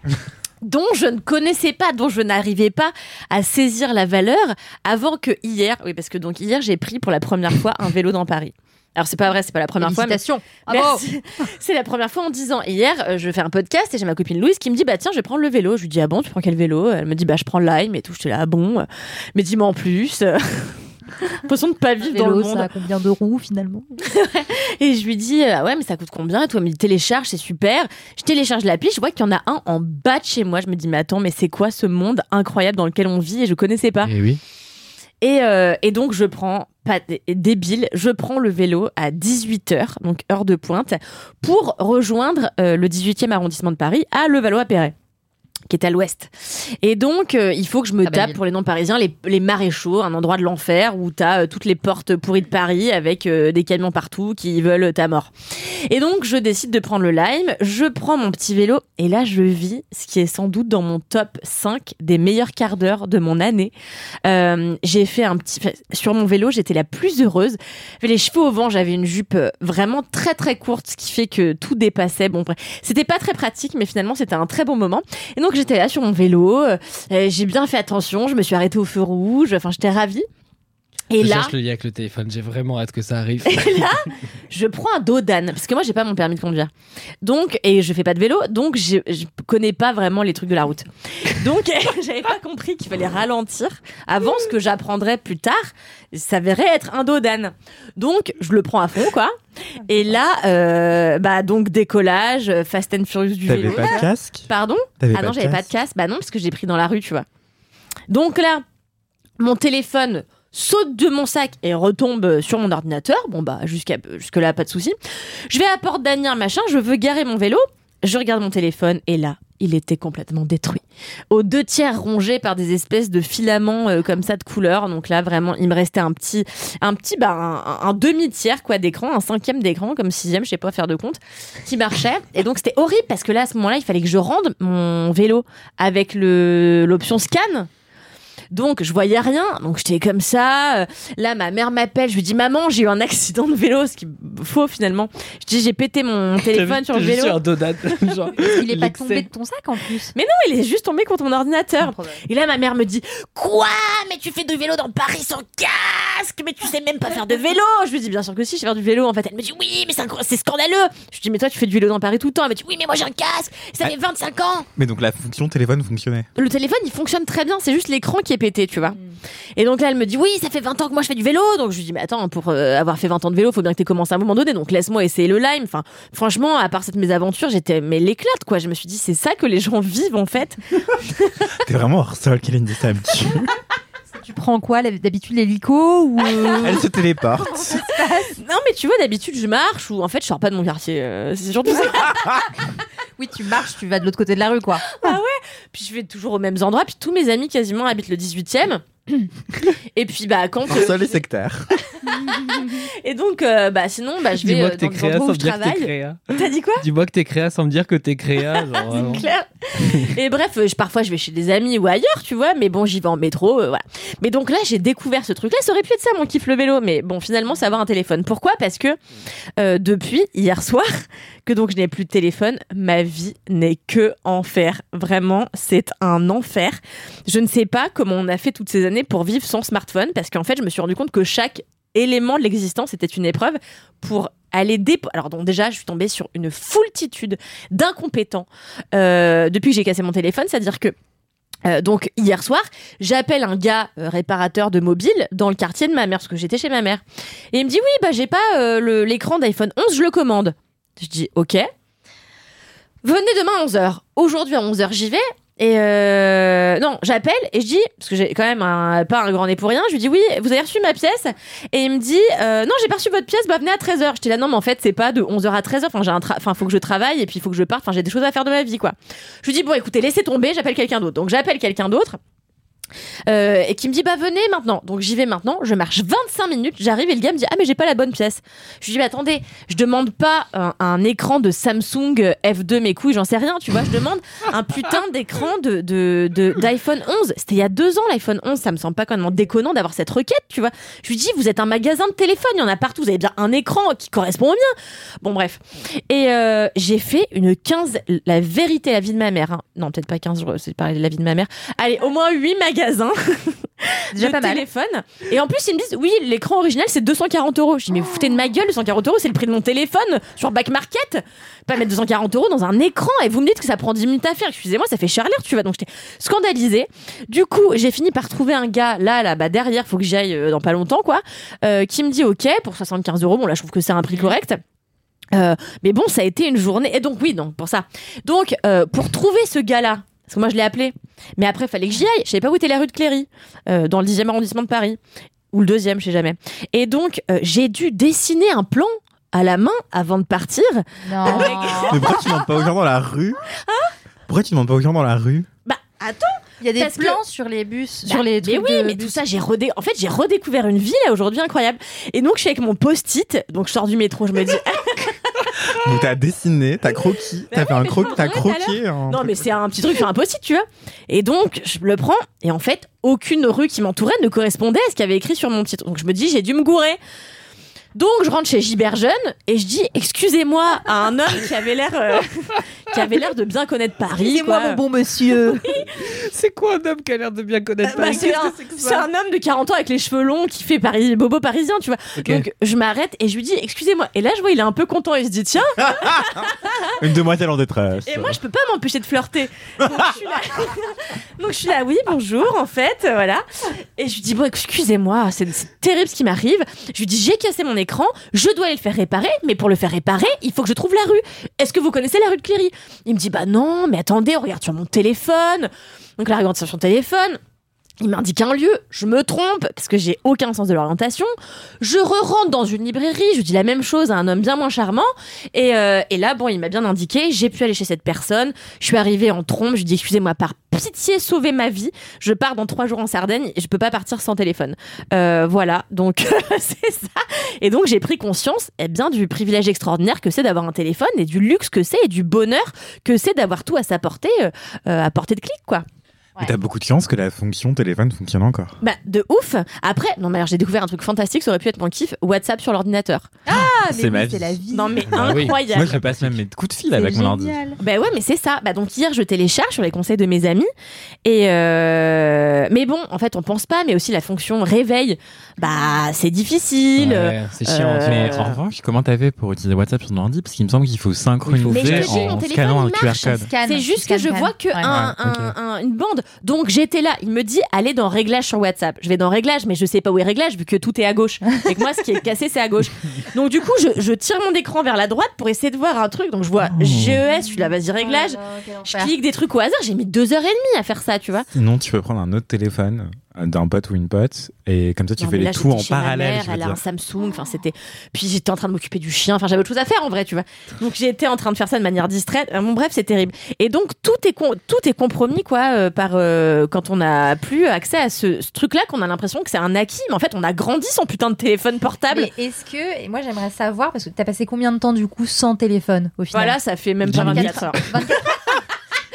dont je ne connaissais pas, dont je n'arrivais pas à saisir la valeur avant que hier, oui parce que donc hier j'ai pris pour la première fois un vélo dans Paris. Alors c'est pas vrai, c'est pas la première fois. mais- Félicitations. Merci. C'est la première fois en 10 ans. Hier, euh, je fais un podcast et j'ai ma copine Louise qui me dit Bah tiens, je vais prendre le vélo. Je lui dis Ah bon, tu prends quel vélo? Elle me dit Bah je prends Lime et tout. J'étais là, ah bon, mais dis-moi en plus. L'impression de pas vivre dans le monde. ça a combien de roues finalement? Et je lui dis ah ouais mais ça coûte combien Et toi elle me dit télécharge c'est super. Je télécharge l'appli, je vois qu'il y en a un en bas de chez moi. Je me dis mais attends mais c'est quoi ce monde incroyable dans lequel on vit et je connaissais pas? Eh oui. Et, euh, et donc, je prends, pas dé- débile, je prends le vélo à 18h, donc heure de pointe, pour rejoindre euh, le 18e arrondissement de Paris à Levallois-Perret qui est à l'ouest. Et donc, euh, il faut que je me Très belle tape pour les non-parisiens les, les maréchaux, un endroit de l'enfer où t'as euh, toutes les portes pourries de Paris avec euh, des camions partout qui veulent ta mort. Et donc, je décide de prendre le Lime, je prends mon petit vélo et là, je vis ce qui est sans doute dans mon top 5 des meilleurs quarts d'heure de mon année. Euh, j'ai fait un petit... Sur mon vélo, j'étais la plus heureuse. J'avais les cheveux au vent, j'avais une jupe vraiment très très courte, ce qui fait que tout dépassait. Bon, bref, c'était pas très pratique, mais finalement, c'était un très bon moment. Et donc, j'étais là sur mon vélo, euh, j'ai bien fait attention, je me suis arrêtée au feu rouge, enfin, j'étais ravie. Et je là, cherche le lien avec le téléphone. J'ai vraiment hâte que ça arrive. et là, je prends un dos d'âne parce que moi j'ai pas mon permis de conduire. Donc et je fais pas de vélo, donc je, je connais pas vraiment les trucs de la route. Donc j'avais pas compris qu'il fallait ralentir avant ce que j'apprendrais plus tard s'avérait être un dos d'âne. Donc je le prends à fond quoi. Et là euh, bah donc décollage euh, Fast and Furious du T'avais vélo. pas de casque? Pardon? T'avais Ah pas non, de j'avais pas de casque. Bah non, parce que j'ai pris dans la rue, tu vois. Donc là, mon téléphone saute de mon sac et retombe sur mon ordinateur. Bon bah jusqu'à jusque là pas de souci. Je vais à Porte d'Anier machin, je veux garer mon vélo, je regarde mon téléphone et là, il était complètement détruit. Aux deux tiers rongé par des espèces de filaments euh, comme ça de couleur. Donc là vraiment, il me restait un petit un petit bah un, un demi tiers quoi d'écran, un cinquième d'écran comme sixième, je sais pas faire de compte, qui marchait. Et donc c'était horrible parce que là à ce moment-là, il fallait que je rende mon vélo avec le l'option scan. Donc je voyais rien, donc j'étais comme ça. Euh, Là, ma mère m'appelle, je lui dis maman, j'ai eu un accident de vélo, ce qui est faux finalement. Je dis j'ai pété mon téléphone sur le vélo. Genre, Il est pas tombé de ton sac en plus. Mais non, il est juste tombé contre mon ordinateur. Et là, ma mère me dit Quoi? Mais tu fais du vélo dans Paris sans casque? Mais tu sais même pas faire de vélo Je lui dis Bien sûr que si, je sais faire du vélo. En fait, elle me dit Oui, mais c'est scandaleux Je lui dis Mais toi, tu fais du vélo dans Paris tout le temps Elle me dit Oui, mais moi j'ai un casque Ça fait 25 ans Mais donc la fonction téléphone fonctionnait. le téléphone il fonctionne très bien, c'est juste l'écran qui est pété, tu vois. Et donc là elle me dit oui, ça fait 20 ans que moi je fais du vélo. Donc je lui dis mais attends, pour euh, avoir fait 20 ans de vélo, faut bien que tu commencé à un moment donné. Donc laisse-moi essayer le lime. Enfin, franchement, à part cette mésaventure, j'étais mais l'éclate quoi. Je me suis dit c'est ça que les gens vivent en fait. T'es vraiment hors sol, Kalindi, ça me tue. Tu prends quoi d'habitude l'hélico ou euh, Elle se téléporte. Non mais tu vois d'habitude je marche ou en fait je sors pas de mon quartier. euh, c'est surtout ça. Oui, tu marches, tu vas de l'autre côté de la rue quoi. puis je vais toujours aux mêmes endroits. Puis tous mes amis quasiment habitent le 18e. Et puis bah quand Hors sol et sectaire. Et donc, euh, bah, sinon, bah, je vais Dis-moi euh, que t'es créa endroits sans où je me dire que t'es travaille. créa. T'as dit quoi Dis-moi que t'es créa sans me dire que t'es créa. Genre. C'est clair. Et bref, euh, je, parfois je vais chez des amis ou ailleurs, tu vois, mais bon, j'y vais en métro, euh, voilà. Mais donc là, j'ai découvert ce truc-là. Ça aurait pu être ça, mon kiff le vélo, mais bon, finalement, c'est avoir un téléphone. Pourquoi? Parce que euh, depuis hier soir, que donc je n'ai plus de téléphone, ma vie n'est que enfer. Vraiment, c'est un enfer. Je ne sais pas comment on a fait toutes ces années pour vivre sans smartphone, parce qu'en fait, je me suis rendu compte que chaque élément de l'existence était une épreuve pour aller dépo... Alors donc déjà, je suis tombée sur une foultitude d'incompétents euh, depuis que j'ai cassé mon téléphone, c'est-à-dire que euh, donc hier soir, j'appelle un gars euh, réparateur de mobile dans le quartier de ma mère parce que j'étais chez ma mère. Et il me dit oui, bah j'ai pas l'écran d'iPhone 11, je le commande. Je dis OK. Venez demain à 11h. Aujourd'hui à 11h, j'y vais. Et euh, non, j'appelle et je dis, parce que j'ai quand même pas un grand nez pour rien, je lui dis oui, vous avez reçu ma pièce? Et il me dit, euh, non, j'ai pas reçu votre pièce, bah venez à 13h. J'étais là, non, mais en fait, c'est pas de 11h à 13h, enfin, j'ai un enfin, faut que je travaille et puis il faut que je parte, enfin, j'ai des choses à faire de ma vie, quoi. Je lui dis, bon, écoutez, laissez tomber, j'appelle quelqu'un d'autre. Donc j'appelle quelqu'un d'autre. Euh, et qui me dit bah venez maintenant. Donc j'y vais maintenant. Je marche 25 minutes. J'arrive et le gars me dit ah mais j'ai pas la bonne pièce. Je lui dis mais attendez je demande pas un, écran de Samsung F2 mes couilles j'en sais rien tu vois. Je demande un putain d'écran de de- de- d'iPhone 11 c'était il y a deux ans l'iPhone 11 ça me semble pas même déconnant d'avoir cette requête tu vois. Je lui dis vous êtes un magasin de téléphone. Il y en a partout. Vous avez bien un écran qui correspond au mien. Bon bref. Et euh, j'ai fait une 15 la vérité la vie de ma mère hein. non peut-être pas 15 c'est pas la vie de ma mère. Allez au moins 8 magasins Déjà de pas mal. téléphone. Et en plus ils me disent oui l'écran original c'est 240 euros. Je dis mais vous foutez de ma gueule 240 euros c'est le prix de mon téléphone sur back market. Pas mettre 240 euros dans un écran et vous me dites que ça prend 10 minutes à faire. Excusez-moi ça fait cher l'air tu vois donc j'étais scandalisée. Du coup j'ai fini par trouver un gars là là bas derrière faut que j'y aille euh, dans pas longtemps quoi euh, qui me dit ok pour 75 euros bon là je trouve que c'est un prix correct. Euh, mais bon, ça a été une journée. Et donc, oui, donc, pour ça. Donc, pour trouver ce gars-là, parce que moi, je l'ai appelé. Mais après, il fallait que j'y aille. Je savais pas où était la rue de Cléry, euh, dans le 10e arrondissement de Paris. Ou le deuxième, je sais jamais. Et donc, euh, j'ai dû dessiner un plan à la main avant de partir. Non. Mais pourquoi tu demandes pas aux gens dans la rue Pourquoi tu demandes pas aux gens dans la rue Bah, attends. Il y a des Parce que- plans sur les bus, Bah, sur les mais trucs oui, de mais bus. tout ça, j'ai redé... en fait, j'ai redécouvert une ville aujourd'hui incroyable. Et donc, je suis avec mon post-it. Donc, je sors du métro, je me dis, Donc t'as dessiné, t'as croquis, t'as fait un croquis, t'as croqué. un Non, truc. mais c'est un petit truc sur un post-it, tu vois. Et donc, je le prends, et en fait, aucune rue qui m'entourait ne correspondait à ce qu'il y avait écrit sur mon titre. Donc, je me dis, j'ai dû me gourer. Donc, je rentre chez Gilbert Jeune, et je dis, excusez-moi, à un homme qui avait l'air, euh, qui avait l'air de bien connaître Paris. quoi. bon monsieur. C'est quoi un homme qui a l'air de bien connaître Bah, Paris c'est un, que c'est que c'est ça un homme de 40 ans avec les cheveux longs qui fait Paris, bobo parisien, tu vois. Donc, je m'arrête et je lui dis, excusez-moi. Et là, je vois, il est un peu content. Il se dit, tiens, Une demoiselle en détresse. Et moi, je peux pas m'empêcher de flirter. Donc je, suis là. Donc, je suis là, oui, bonjour, en fait, euh, voilà. Et je lui dis, bon, excusez-moi, c'est c'est terrible ce qui m'arrive. Je lui dis, j'ai cassé mon écran, je dois aller le faire réparer, mais pour le faire réparer, il faut que je trouve la rue. Est-ce que vous connaissez la rue de Cléry? Il me dit, bah non, mais attendez, on regarde sur mon téléphone. Donc là, regarde sur son téléphone. Il m'indique un lieu, je me trompe parce que j'ai aucun sens de l'orientation. Je re-rentre dans une librairie, je dis la même chose à un homme bien moins charmant. Et, euh, là, bon, il m'a bien indiqué, j'ai pu aller chez cette personne. Je suis arrivée en trompe, je dis excusez-moi, par pitié, sauvez ma vie. Je pars dans trois jours en Sardaigne et je peux pas partir sans téléphone. Euh, voilà, donc c'est ça. Et donc j'ai pris conscience eh bien, du privilège extraordinaire que c'est d'avoir un téléphone et du luxe que c'est et du bonheur que c'est d'avoir tout à sa portée, euh, à portée de clic, quoi. Mais T'as beaucoup de chance que la fonction téléphone fonctionne encore. Bah, de ouf. Après, non, mais alors j'ai découvert un truc fantastique, ça aurait pu être mon kiff WhatsApp sur l'ordinateur. Ah, C'est mais ma vie. c'est la vie. Non, mais Bah oui. incroyable. Moi, je passe même mes coups de fil avec mon ordi. génial. Bah ouais, mais c'est ça. Bah donc hier, je télécharge sur les conseils de mes amis. Et euh... mais bon, en fait, on pense pas, mais aussi la fonction réveil. Bah, c'est difficile. Ouais, c'est chiant. Euh, Mais en revanche, comment t'as fait pour utiliser WhatsApp sur ton ordi? Parce qu'il me semble qu'il faut Mais je synchroniser te dis, mon en téléphone, scannant un il QR marche. code. Scan, C'est juste que je vois que Ouais. un- Ouais, ok. un- un- une bande. Donc j'étais là. Il me dit allez dans réglages sur WhatsApp. Je vais dans réglages, mais je sais pas où est réglage vu que tout est à gauche. Et que moi, ce qui est cassé, c'est à gauche. Donc du coup, je, je tire mon écran vers la droite pour essayer de voir un truc. Donc je vois GES. Je suis là, vas-y réglage. Oh quel Je clique des trucs au hasard. J'ai mis deux heures et demie à faire ça, tu vois. Sinon, tu peux prendre un autre téléphone d'un pote ou une pote et comme ça tu Non, fais les tout en parallèle. mère, je elle a un Samsung. Enfin, c'était. Puis j'étais en train de m'occuper du chien. Enfin, j'avais autre chose à faire en vrai, tu vois. Donc j'étais en train de faire ça de manière distraite. Euh, Bon, bref, c'est terrible. Et donc tout est con- tout est compromis quoi euh, par euh, quand on n'a plus accès à ce, ce truc-là qu'on a l'impression que c'est un acquis. Mais en fait, on a grandi son putain de téléphone portable. Mais est-ce que, et moi j'aimerais savoir, parce que t'as passé combien de temps du coup sans téléphone au final Voilà, ça fait même pas 24 heures.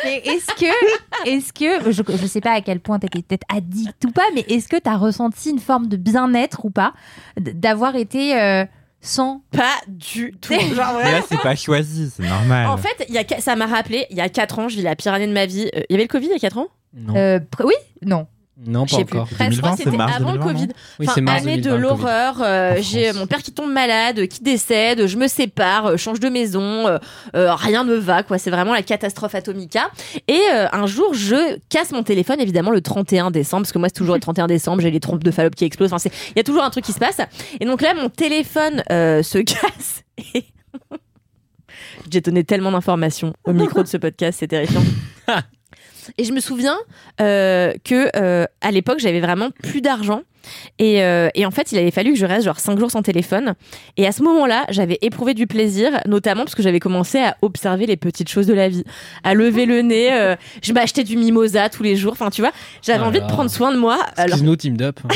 Mais est-ce que, est-ce que, je, je sais pas à quel point t'étais peut-être addict ou pas, mais est-ce que t'as ressenti une forme de bien-être ou pas d'avoir été euh, sans Pas du tout. Genre là c'est pas choisi, c'est normal. En fait, il y a, ça m'a rappelé, il y a 4 ans, je vis la pire année de ma vie. Euh, Il y avait le Covid il y a 4 ans? Non, euh, pr- Oui, non. non pas plus. encore. Je crois 2020, que c'était c'est mars avant le 2020, Covid. non Oui, Enfin, c'est mars année 2020, de le Covid. l'horreur. euh, En j'ai France. mon père qui tombe malade, qui décède, je me sépare, euh, change de maison, euh, euh, rien ne va, quoi. C'est vraiment la catastrophe atomica. Et euh, un jour, je casse mon téléphone, évidemment, le 31 décembre, parce que moi, c'est toujours le 31 décembre, j'ai les trompes de Fallope qui explosent. Enfin, c'est- il y a toujours un truc qui se passe. Et donc là, mon téléphone euh, se casse. Et J'ai donné tellement d'informations au micro de ce podcast, c'est terrifiant. Et je me souviens euh, que euh, à l'époque, j'avais vraiment plus d'argent. Et, euh, et en fait, il avait fallu que je reste genre 5 jours sans téléphone. Et à ce moment-là, j'avais éprouvé du plaisir, notamment parce que j'avais commencé à observer les petites choses de la vie, à lever le nez. euh, je m'achetais du mimosa tous les jours. Enfin, tu vois, j'avais Oh envie de prendre soin de moi. Alors, Excuse-nous, Team Up.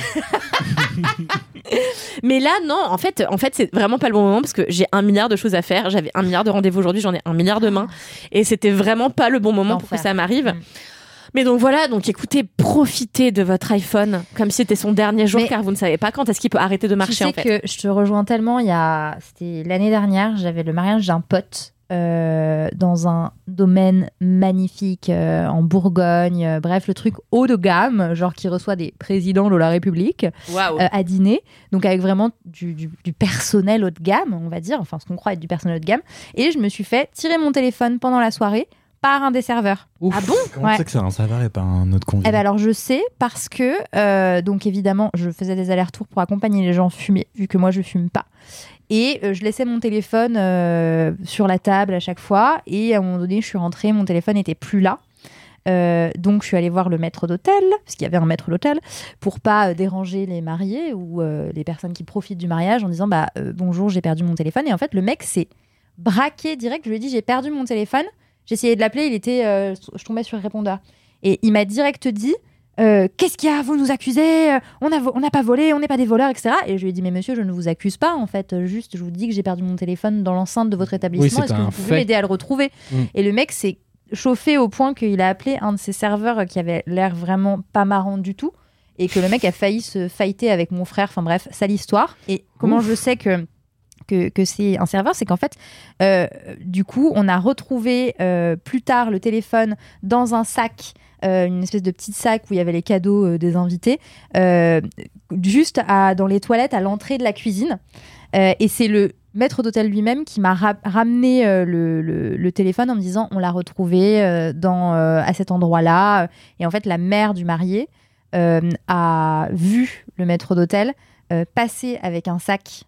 mais là, non, en fait, en fait, c'est vraiment pas le bon moment parce que j'ai un milliard de choses à faire. J'avais un milliard de rendez-vous aujourd'hui, j'en ai un milliard demain. Et c'était vraiment pas le bon moment pour que ça m'arrive. Mm. Mais donc voilà, donc écoutez, profitez de votre iPhone comme si c'était son dernier jour Mais- car vous ne savez pas quand est-ce qu'il peut arrêter de Tu marcher sais en fait. que je te rejoins tellement. Il y a, c'était l'année dernière, j'avais le mariage d'un pote euh, dans un domaine magnifique euh, en Bourgogne. Euh, bref, le truc haut de gamme, genre qui reçoit des présidents de la République à dîner. Donc avec vraiment du, du- du personnel haut de gamme, on va dire, enfin ce qu'on croit être du personnel haut de gamme. Et je me suis fait tirer mon téléphone pendant la soirée par un des serveurs. Ah bon Comment Ouais. que c'est un serveur et pas un autre convive Eh ben alors je sais parce que euh, donc évidemment je faisais des allers-retours pour accompagner les gens fumer vu que moi je fume pas. Et euh, je laissais mon téléphone euh, sur la table à chaque fois. Et à un moment donné je suis rentrée mon téléphone n'était plus là. Donc je suis allée voir le maître d'hôtel parce qu'il y avait un maître d'hôtel pour pas déranger les mariés ou les personnes qui profitent du mariage en disant bah bonjour j'ai perdu mon téléphone. Et en fait le mec s'est braqué direct. Je lui ai dit j'ai perdu mon téléphone essayé de l'appeler il était euh, je tombais sur le répondeur et il m'a direct dit euh, Qu'est-ce qu'il y a? Vous nous accusez Euh, On n'a on n'a pas volé, on n'est pas des voleurs, etc. Et je lui ai dit Mais monsieur, je ne vous accuse pas, en fait. Juste, je vous dis que j'ai perdu mon téléphone dans l'enceinte de votre établissement. Est-ce que vous pouvez m'aider à le retrouver? Mm. Et le mec s'est chauffé au point qu'il a appelé un de ses serveurs qui avait l'air vraiment pas marrant du tout. Et que le mec a failli se fighter avec mon frère. Enfin bref, sale histoire. Et comment je sais que que, c'est un serveur, c'est qu'en fait, euh, du coup, on a retrouvé euh, plus tard le téléphone dans un sac, euh, une espèce de petit sac où il y avait les cadeaux des invités, juste à, dans les toilettes à l'entrée de la cuisine. Et c'est le maître d'hôtel lui-même qui m'a ra- ramené le, téléphone en me disant on l'a retrouvé dans, à cet endroit-là. Et en fait, la mère du marié a vu le maître d'hôtel passer avec un sac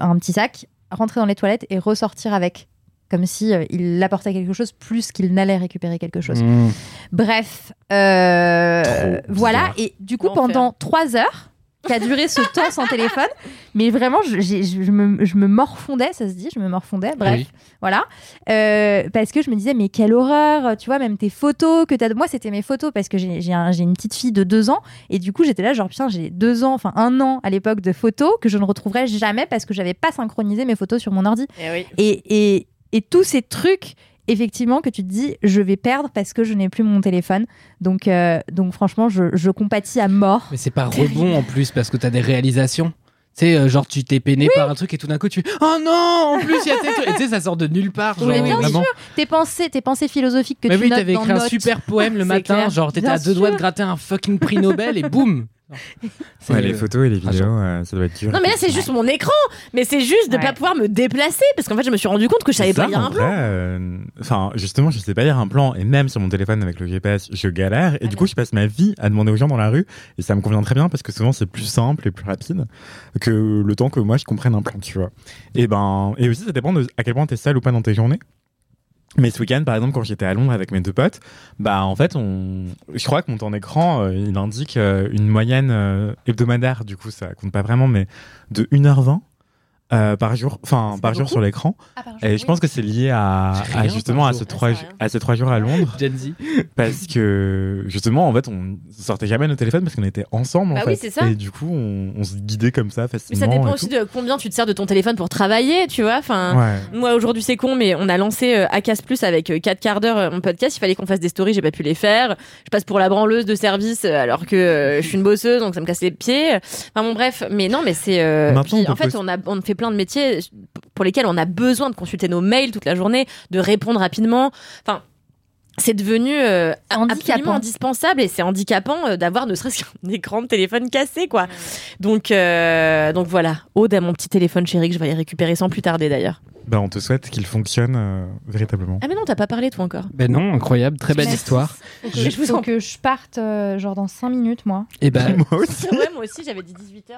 un petit sac, rentrer dans les toilettes et ressortir avec. Comme si euh, il apportait quelque chose plus qu'il n'allait récupérer quelque chose. Mmh. Bref, euh, voilà. Et du coup, L'enfer. pendant trois heures, qui a duré ce temps sans téléphone, mais vraiment, je, j'ai- je- je me, je me morfondais, ça se dit, je me morfondais. Bref, Oui. voilà. Euh, parce que je me disais, mais quelle horreur, tu vois, même tes photos que t'as. Moi, c'était mes photos parce que j'ai j'ai un- j'ai une petite fille de deux ans et du coup, j'étais là, genre, putain, j'ai deux ans, enfin un an à l'époque de photos que je ne retrouverai jamais parce que j'avais pas synchronisé mes photos sur mon ordi. Eh oui. Et, et, et tous ces trucs, effectivement, que tu te dis, je vais perdre parce que je n'ai plus mon téléphone. Donc, euh, donc franchement, je, je compatis à mort. Mais c'est pas rebond en plus parce que t'as des réalisations. Tu sais, euh, genre tu t'es peiné par un truc et tout d'un coup tu oh non en plus il y a tes trucs et tu sais ça sort de nulle part genre bien vraiment Tes pensées, tes pensées philosophiques que mais tu oui notes t'avais dans écrit un Notes. super poème le matin clair. genre t'étais à deux doigts de sûr. gratter un fucking prix Nobel et boum Ouais, les photos et les Ah, vidéos, euh, ça doit être dur. Non mais là c'est juste mon écran, mais c'est juste de Ouais. pas pouvoir me déplacer parce qu'en fait je me suis rendu compte que je savais Ça, pas lire en un plan. vrai, euh, Enfin, justement, je sais pas lire un plan, et même sur mon téléphone avec le GPS, je galère. Et Ah du coup, je passe ma vie à demander aux gens dans la rue, et ça me convient très bien parce que souvent c'est plus simple et plus rapide que le temps que moi je comprenne un plan, tu vois. Et ben, et aussi ça dépend de à quel point t'es seul ou pas dans tes journées. Mais ce week-end, par exemple, quand j'étais à Londres avec mes deux potes, bah en fait, on, je crois que mon temps d'écran, euh, il indique euh, une moyenne euh, hebdomadaire. Du coup, ça compte pas vraiment, mais de 1h20 euh, par jour, enfin par jour sur l'écran. Ah, par jour, Et je pense que c'est lié à, justement à Ah, trois à ces trois jours à Londres, Gen Z. parce que justement, en fait, on sortait jamais nos téléphones parce qu'on était ensemble. Bah en oui, fait. c'est ça. Et du coup, on, on se guidait comme ça Mais facilement. ça dépend aussi tout. de combien tu te sers de ton téléphone pour travailler, tu vois. Enfin, Ouais. moi aujourd'hui c'est con, mais on a lancé euh, Acas Plus avec 4 quarts d'heure euh, mon podcast. Il fallait qu'on fasse des stories, j'ai pas pu les faire. Je passe pour la branleuse de service euh, alors que euh, je suis une bosseuse, donc ça me casse les pieds. Enfin bon bref, mais non, mais c'est. euh, en fait, on a on fait plein de métiers pour lesquels on a besoin de consulter nos mails toute la journée, de répondre rapidement. C'est devenu euh, absolument indispensable et c'est handicapant euh, d'avoir ne serait-ce qu'un écran de téléphone cassé quoi. Donc euh, donc voilà, ode à mon petit téléphone chéri que je vais aller récupérer sans plus tarder d'ailleurs. Bah, on te souhaite qu'il fonctionne euh, véritablement. Ah mais non, t'as pas parlé toi encore. Ben non, incroyable, très belle histoire. Je je, vous en- que je parte euh, genre dans 5 minutes, moi. Et ben, Moi aussi. ouais, moi aussi j'avais dit 18h.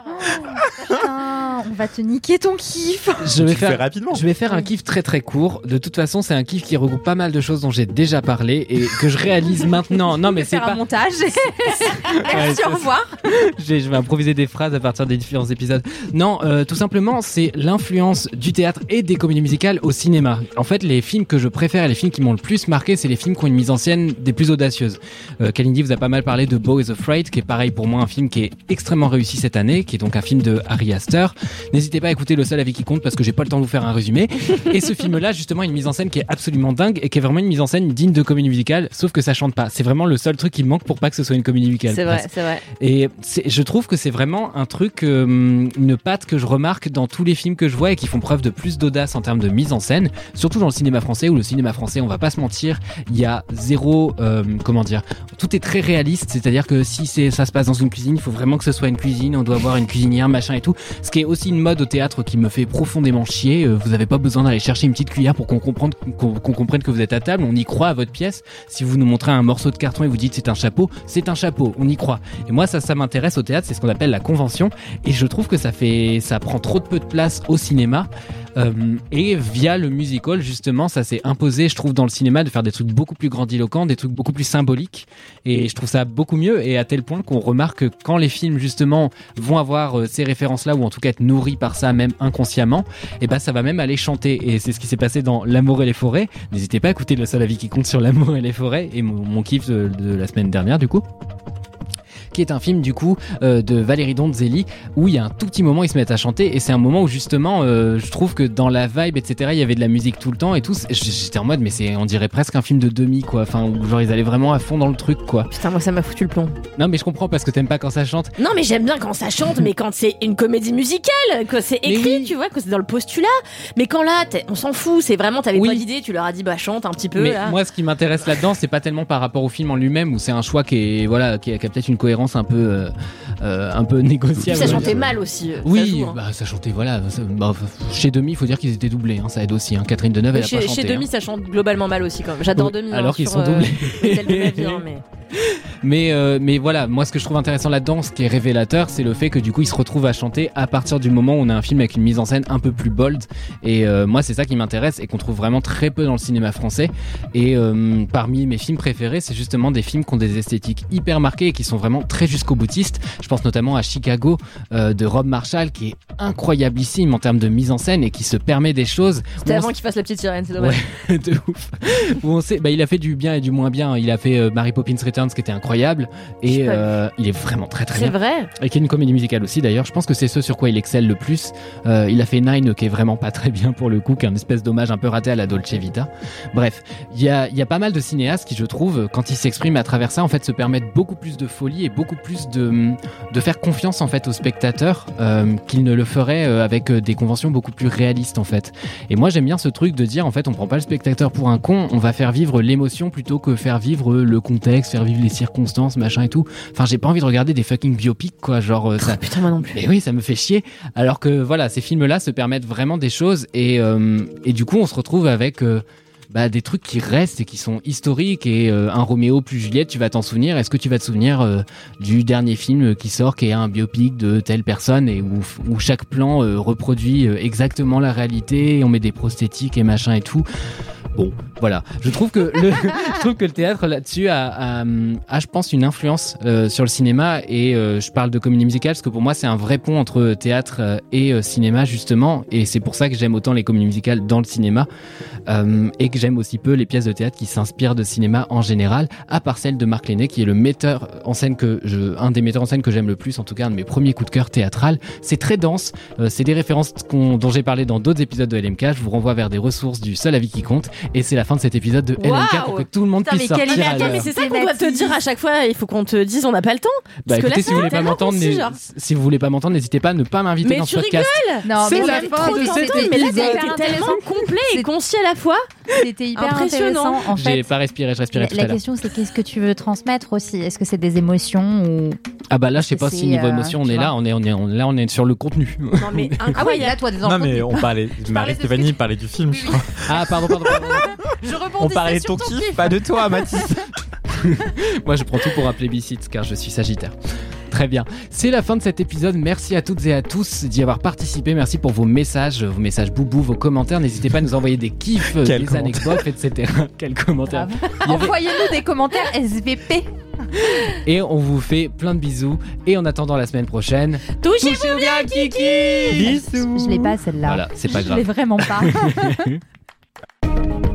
Putain, on va te niquer ton kiff. je vais faire rapidement. Je vais faire un kiff très très court. De toute façon, c'est un kiff qui regroupe pas mal de choses dont j'ai déjà parlé et que je réalise maintenant. Non, mais c'est Faire un pas. montage. Merci, au revoir. Je vais improviser des phrases à partir des différents épisodes. Non, euh, tout simplement, c'est l'influence du théâtre et des comédies musicales au cinéma. En fait, les films que je préfère et les films qui m'ont le plus marqué, c'est les films qui ont une mise en scène des plus audacieuses. Euh, Kalindi vous a pas mal parlé de Beau is Afraid, qui est pareil pour moi un film qui est extrêmement réussi cette année, qui est donc un film de Harry Astor. N'hésitez pas à écouter Le seul avis qui compte parce que j'ai pas le temps de vous faire un résumé. Et ce film-là, justement, a une mise en scène qui est absolument dingue et qui est vraiment une mise en scène digne de comédie musicale, sauf que ça chante pas. C'est vraiment le seul truc qui manque pour pas que ce soit une comédie musicale. C'est vrai, c'est vrai. Et je trouve que c'est vraiment un truc, euh, une patte que je remarque dans tous les films que je vois et qui font preuve de plus d'audace en termes de mise en scène, surtout dans le cinéma français où le cinéma français, on va pas se mentir, il y a zéro, euh, comment dire, tout est très réaliste, c'est-à-dire que si c'est, ça se passe dans une cuisine, il faut vraiment que ce soit une cuisine, on doit avoir une cuisinière, machin et tout. Ce qui est aussi une mode au théâtre qui me fait profondément chier. Euh, Vous avez pas besoin d'aller chercher une petite cuillère pour qu'on comprenne, qu'on comprenne que vous êtes à table. On y croit à votre pièce. Si vous nous montrez un morceau de carton et vous dites c'est un chapeau, c'est un chapeau. On y croit. Et moi, ça, ça m'intéresse au théâtre. C'est ce qu'on appelle la convention. Et je trouve que ça fait, ça prend trop de peu de place au cinéma. Euh, et via le musical, justement, ça s'est imposé, je trouve, dans le cinéma, de faire des trucs beaucoup plus grandiloquents, des trucs beaucoup plus symboliques. Et je trouve ça beaucoup mieux. Et à tel point qu'on remarque que quand les films, justement, vont avoir euh, ces références-là, ou en tout cas être nourris par ça, même inconsciemment, et ben ça va même aller chanter. Et c'est ce qui s'est passé dans L'amour et les forêts. N'hésitez pas à écouter le seul avis qui compte sur L'amour et les forêts, et mon, kiff de la semaine dernière, du coup qui est un film du coup euh, de Valérie Donzelli où il y a un tout petit moment ils se mettent à chanter et c'est un moment où justement euh, je trouve que dans la vibe etc il y avait de la musique tout le temps et tout j'étais en mode mais c'est on dirait presque un film de demi quoi enfin où genre ils allaient vraiment à fond dans le truc quoi Putain, moi ça m'a foutu le plomb. non mais je comprends parce que t'aimes pas quand ça chante Non, mais j'aime bien quand ça chante, mais quand c'est une comédie musicale, que c'est écrit, oui. tu vois, que c'est dans le postulat. Mais quand là, on s'en fout, c'est vraiment, t'avais Oui. pas d'idée, tu leur as dit, bah chante un petit peu. mais là. moi ce qui m'intéresse là-dedans c'est pas tellement par rapport au film en lui-même où c'est un choix qui est voilà qui a, qui a peut-être une cohérence un peu euh, euh, un peu ça chantait mal aussi. euh, ça oui, joue, hein. bah, ça chantait, voilà. ça- bah, chez Demi, il faut dire qu'ils étaient doublés, hein, ça aide aussi. Hein. Catherine Deneuve, elle Mais a chez, pas chez chanté. Demi, hein. ça chante globalement mal aussi quand même. J'adore Demi. alors qu'ils sont euh, doublés. Vie, mais... Mais, euh, mais voilà, moi ce que je trouve intéressant là-dedans, ce qui est révélateur, c'est le fait que du coup ils se retrouvent à chanter à partir du moment où on a un film avec une mise en scène un peu plus bold. Et euh, moi c'est ça qui m'intéresse et qu'on trouve vraiment très peu dans le cinéma français. Et euh, parmi mes films préférés, c'est justement des films qui ont des esthétiques hyper marquées et qui sont vraiment très jusqu'au boutiste. Je pense notamment à Chicago de Rob Marshall qui est incroyablissime en termes de mise en scène et qui se permet des choses. C'était avant qu'il fasse la petite sirène, c'est dommage. Ouais, de ouf. Où on sait, bah, il a fait du bien et du moins bien. Il a fait Mary Poppins Returns qui était incroyable et euh, il est vraiment très très C'est bien. vrai. Et qui est une comédie musicale aussi d'ailleurs. Je pense que c'est ce sur quoi il excelle le plus. Euh, il a fait Nine qui est vraiment pas très bien pour le coup, qui est un espèce d'hommage un peu raté à la Dolce Vita. Bref, il y a, y a pas mal de cinéastes qui je trouve, quand ils s'expriment à travers ça, en fait se permettent beaucoup plus de folie et beaucoup plus de, de faire confiance en fait aux spectateurs euh, qu'ils ne le feraient euh, avec des conventions beaucoup plus réalistes en fait. Et moi j'aime bien ce truc de dire en fait on prend pas le spectateur pour un con, on va faire vivre l'émotion plutôt que faire vivre le contexte, faire vivre les circonstances, machin et tout. Enfin j'ai pas envie de regarder des fucking biopics quoi, genre euh, ça. Putain, moi non plus. Mais oui, ça me fait chier. Alors que voilà, ces films-là se permettent vraiment des choses et, euh, et du coup on se retrouve avec euh, bah, des trucs qui restent et qui sont historiques et euh, un Roméo plus Juliette, tu vas t'en souvenir. Est-ce que tu vas te souvenir euh, du dernier film qui sort qui est un biopic de telle personne et où, où chaque plan euh, reproduit euh, exactement la réalité, et on met des prosthétiques et machin et tout? Bon, voilà. Je trouve que le, je trouve que le théâtre là-dessus a, a, je pense, une influence euh, sur le cinéma. Et euh, je parle de comédie musicale parce que pour moi, c'est un vrai pont entre théâtre euh, et euh, cinéma, justement. Et c'est pour ça que j'aime autant les comédies musicales dans le cinéma. Euh, j'aime aussi peu les pièces de théâtre qui s'inspirent de cinéma en général, à part celle de Marc Lenné, qui est le metteur en scène que je, un des metteurs en scène que j'aime le plus, en tout cas un de mes premiers coups de cœur théâtral. C'est très dense, euh, c'est des références qu'on- dont j'ai parlé dans d'autres épisodes de LMK. Je vous renvoie vers des ressources du seul avis qui compte. Et c'est la fin de cet épisode de LMK pour que tout le monde Putain, puisse mais sortir à. Mais c'est ça qu'on doit te dire à chaque fois. Il faut qu'on te dise on n'a pas le temps? Bah Parce que écoutez, là, si vous voulez pas m'entendre, si vous voulez pas m'entendre, n'hésitez pas à ne pas m'inviter Mais dans ce podcast. Non, C'est mais la fin de cet tentant, Mais là, tellement complet et concis à la fois. C'était hyper Impressionnant. intéressant. En J'ai fait, pas respiré, je la, respirais tout la à l'heure. question c'est qu'est-ce que tu veux transmettre aussi? Est-ce que c'est des émotions ou Ah bah là, je sais pas si niveau euh, émotion on est là, on est, on est, on- là on est sur le contenu. Non mais Ah incroyable. là toi des Non, mais on parlait. Marie Stéphanie parlait du film, je crois. Ah pardon, pardon, pardon. Je On parlait de ton kiff, pas de toi, Mathis. Moi, je prends tout pour un plébiscite car je suis Sagittaire. Très bien. C'est la fin de cet épisode. Merci à toutes et à tous d'y avoir participé. Merci pour vos messages, vos messages boubou, vos commentaires. N'hésitez pas à nous envoyer des kiffs, des anecdotes, etc. Quels commentaires. Il y avait- Envoyez-nous des commentaires SVP. Et on vous fait plein de bisous. Et en attendant la semaine prochaine, Touchez-vous bien, Kiki Bisous. Je l'ai pas celle-là. voilà, c'est pas Je grave. l'ai vraiment pas.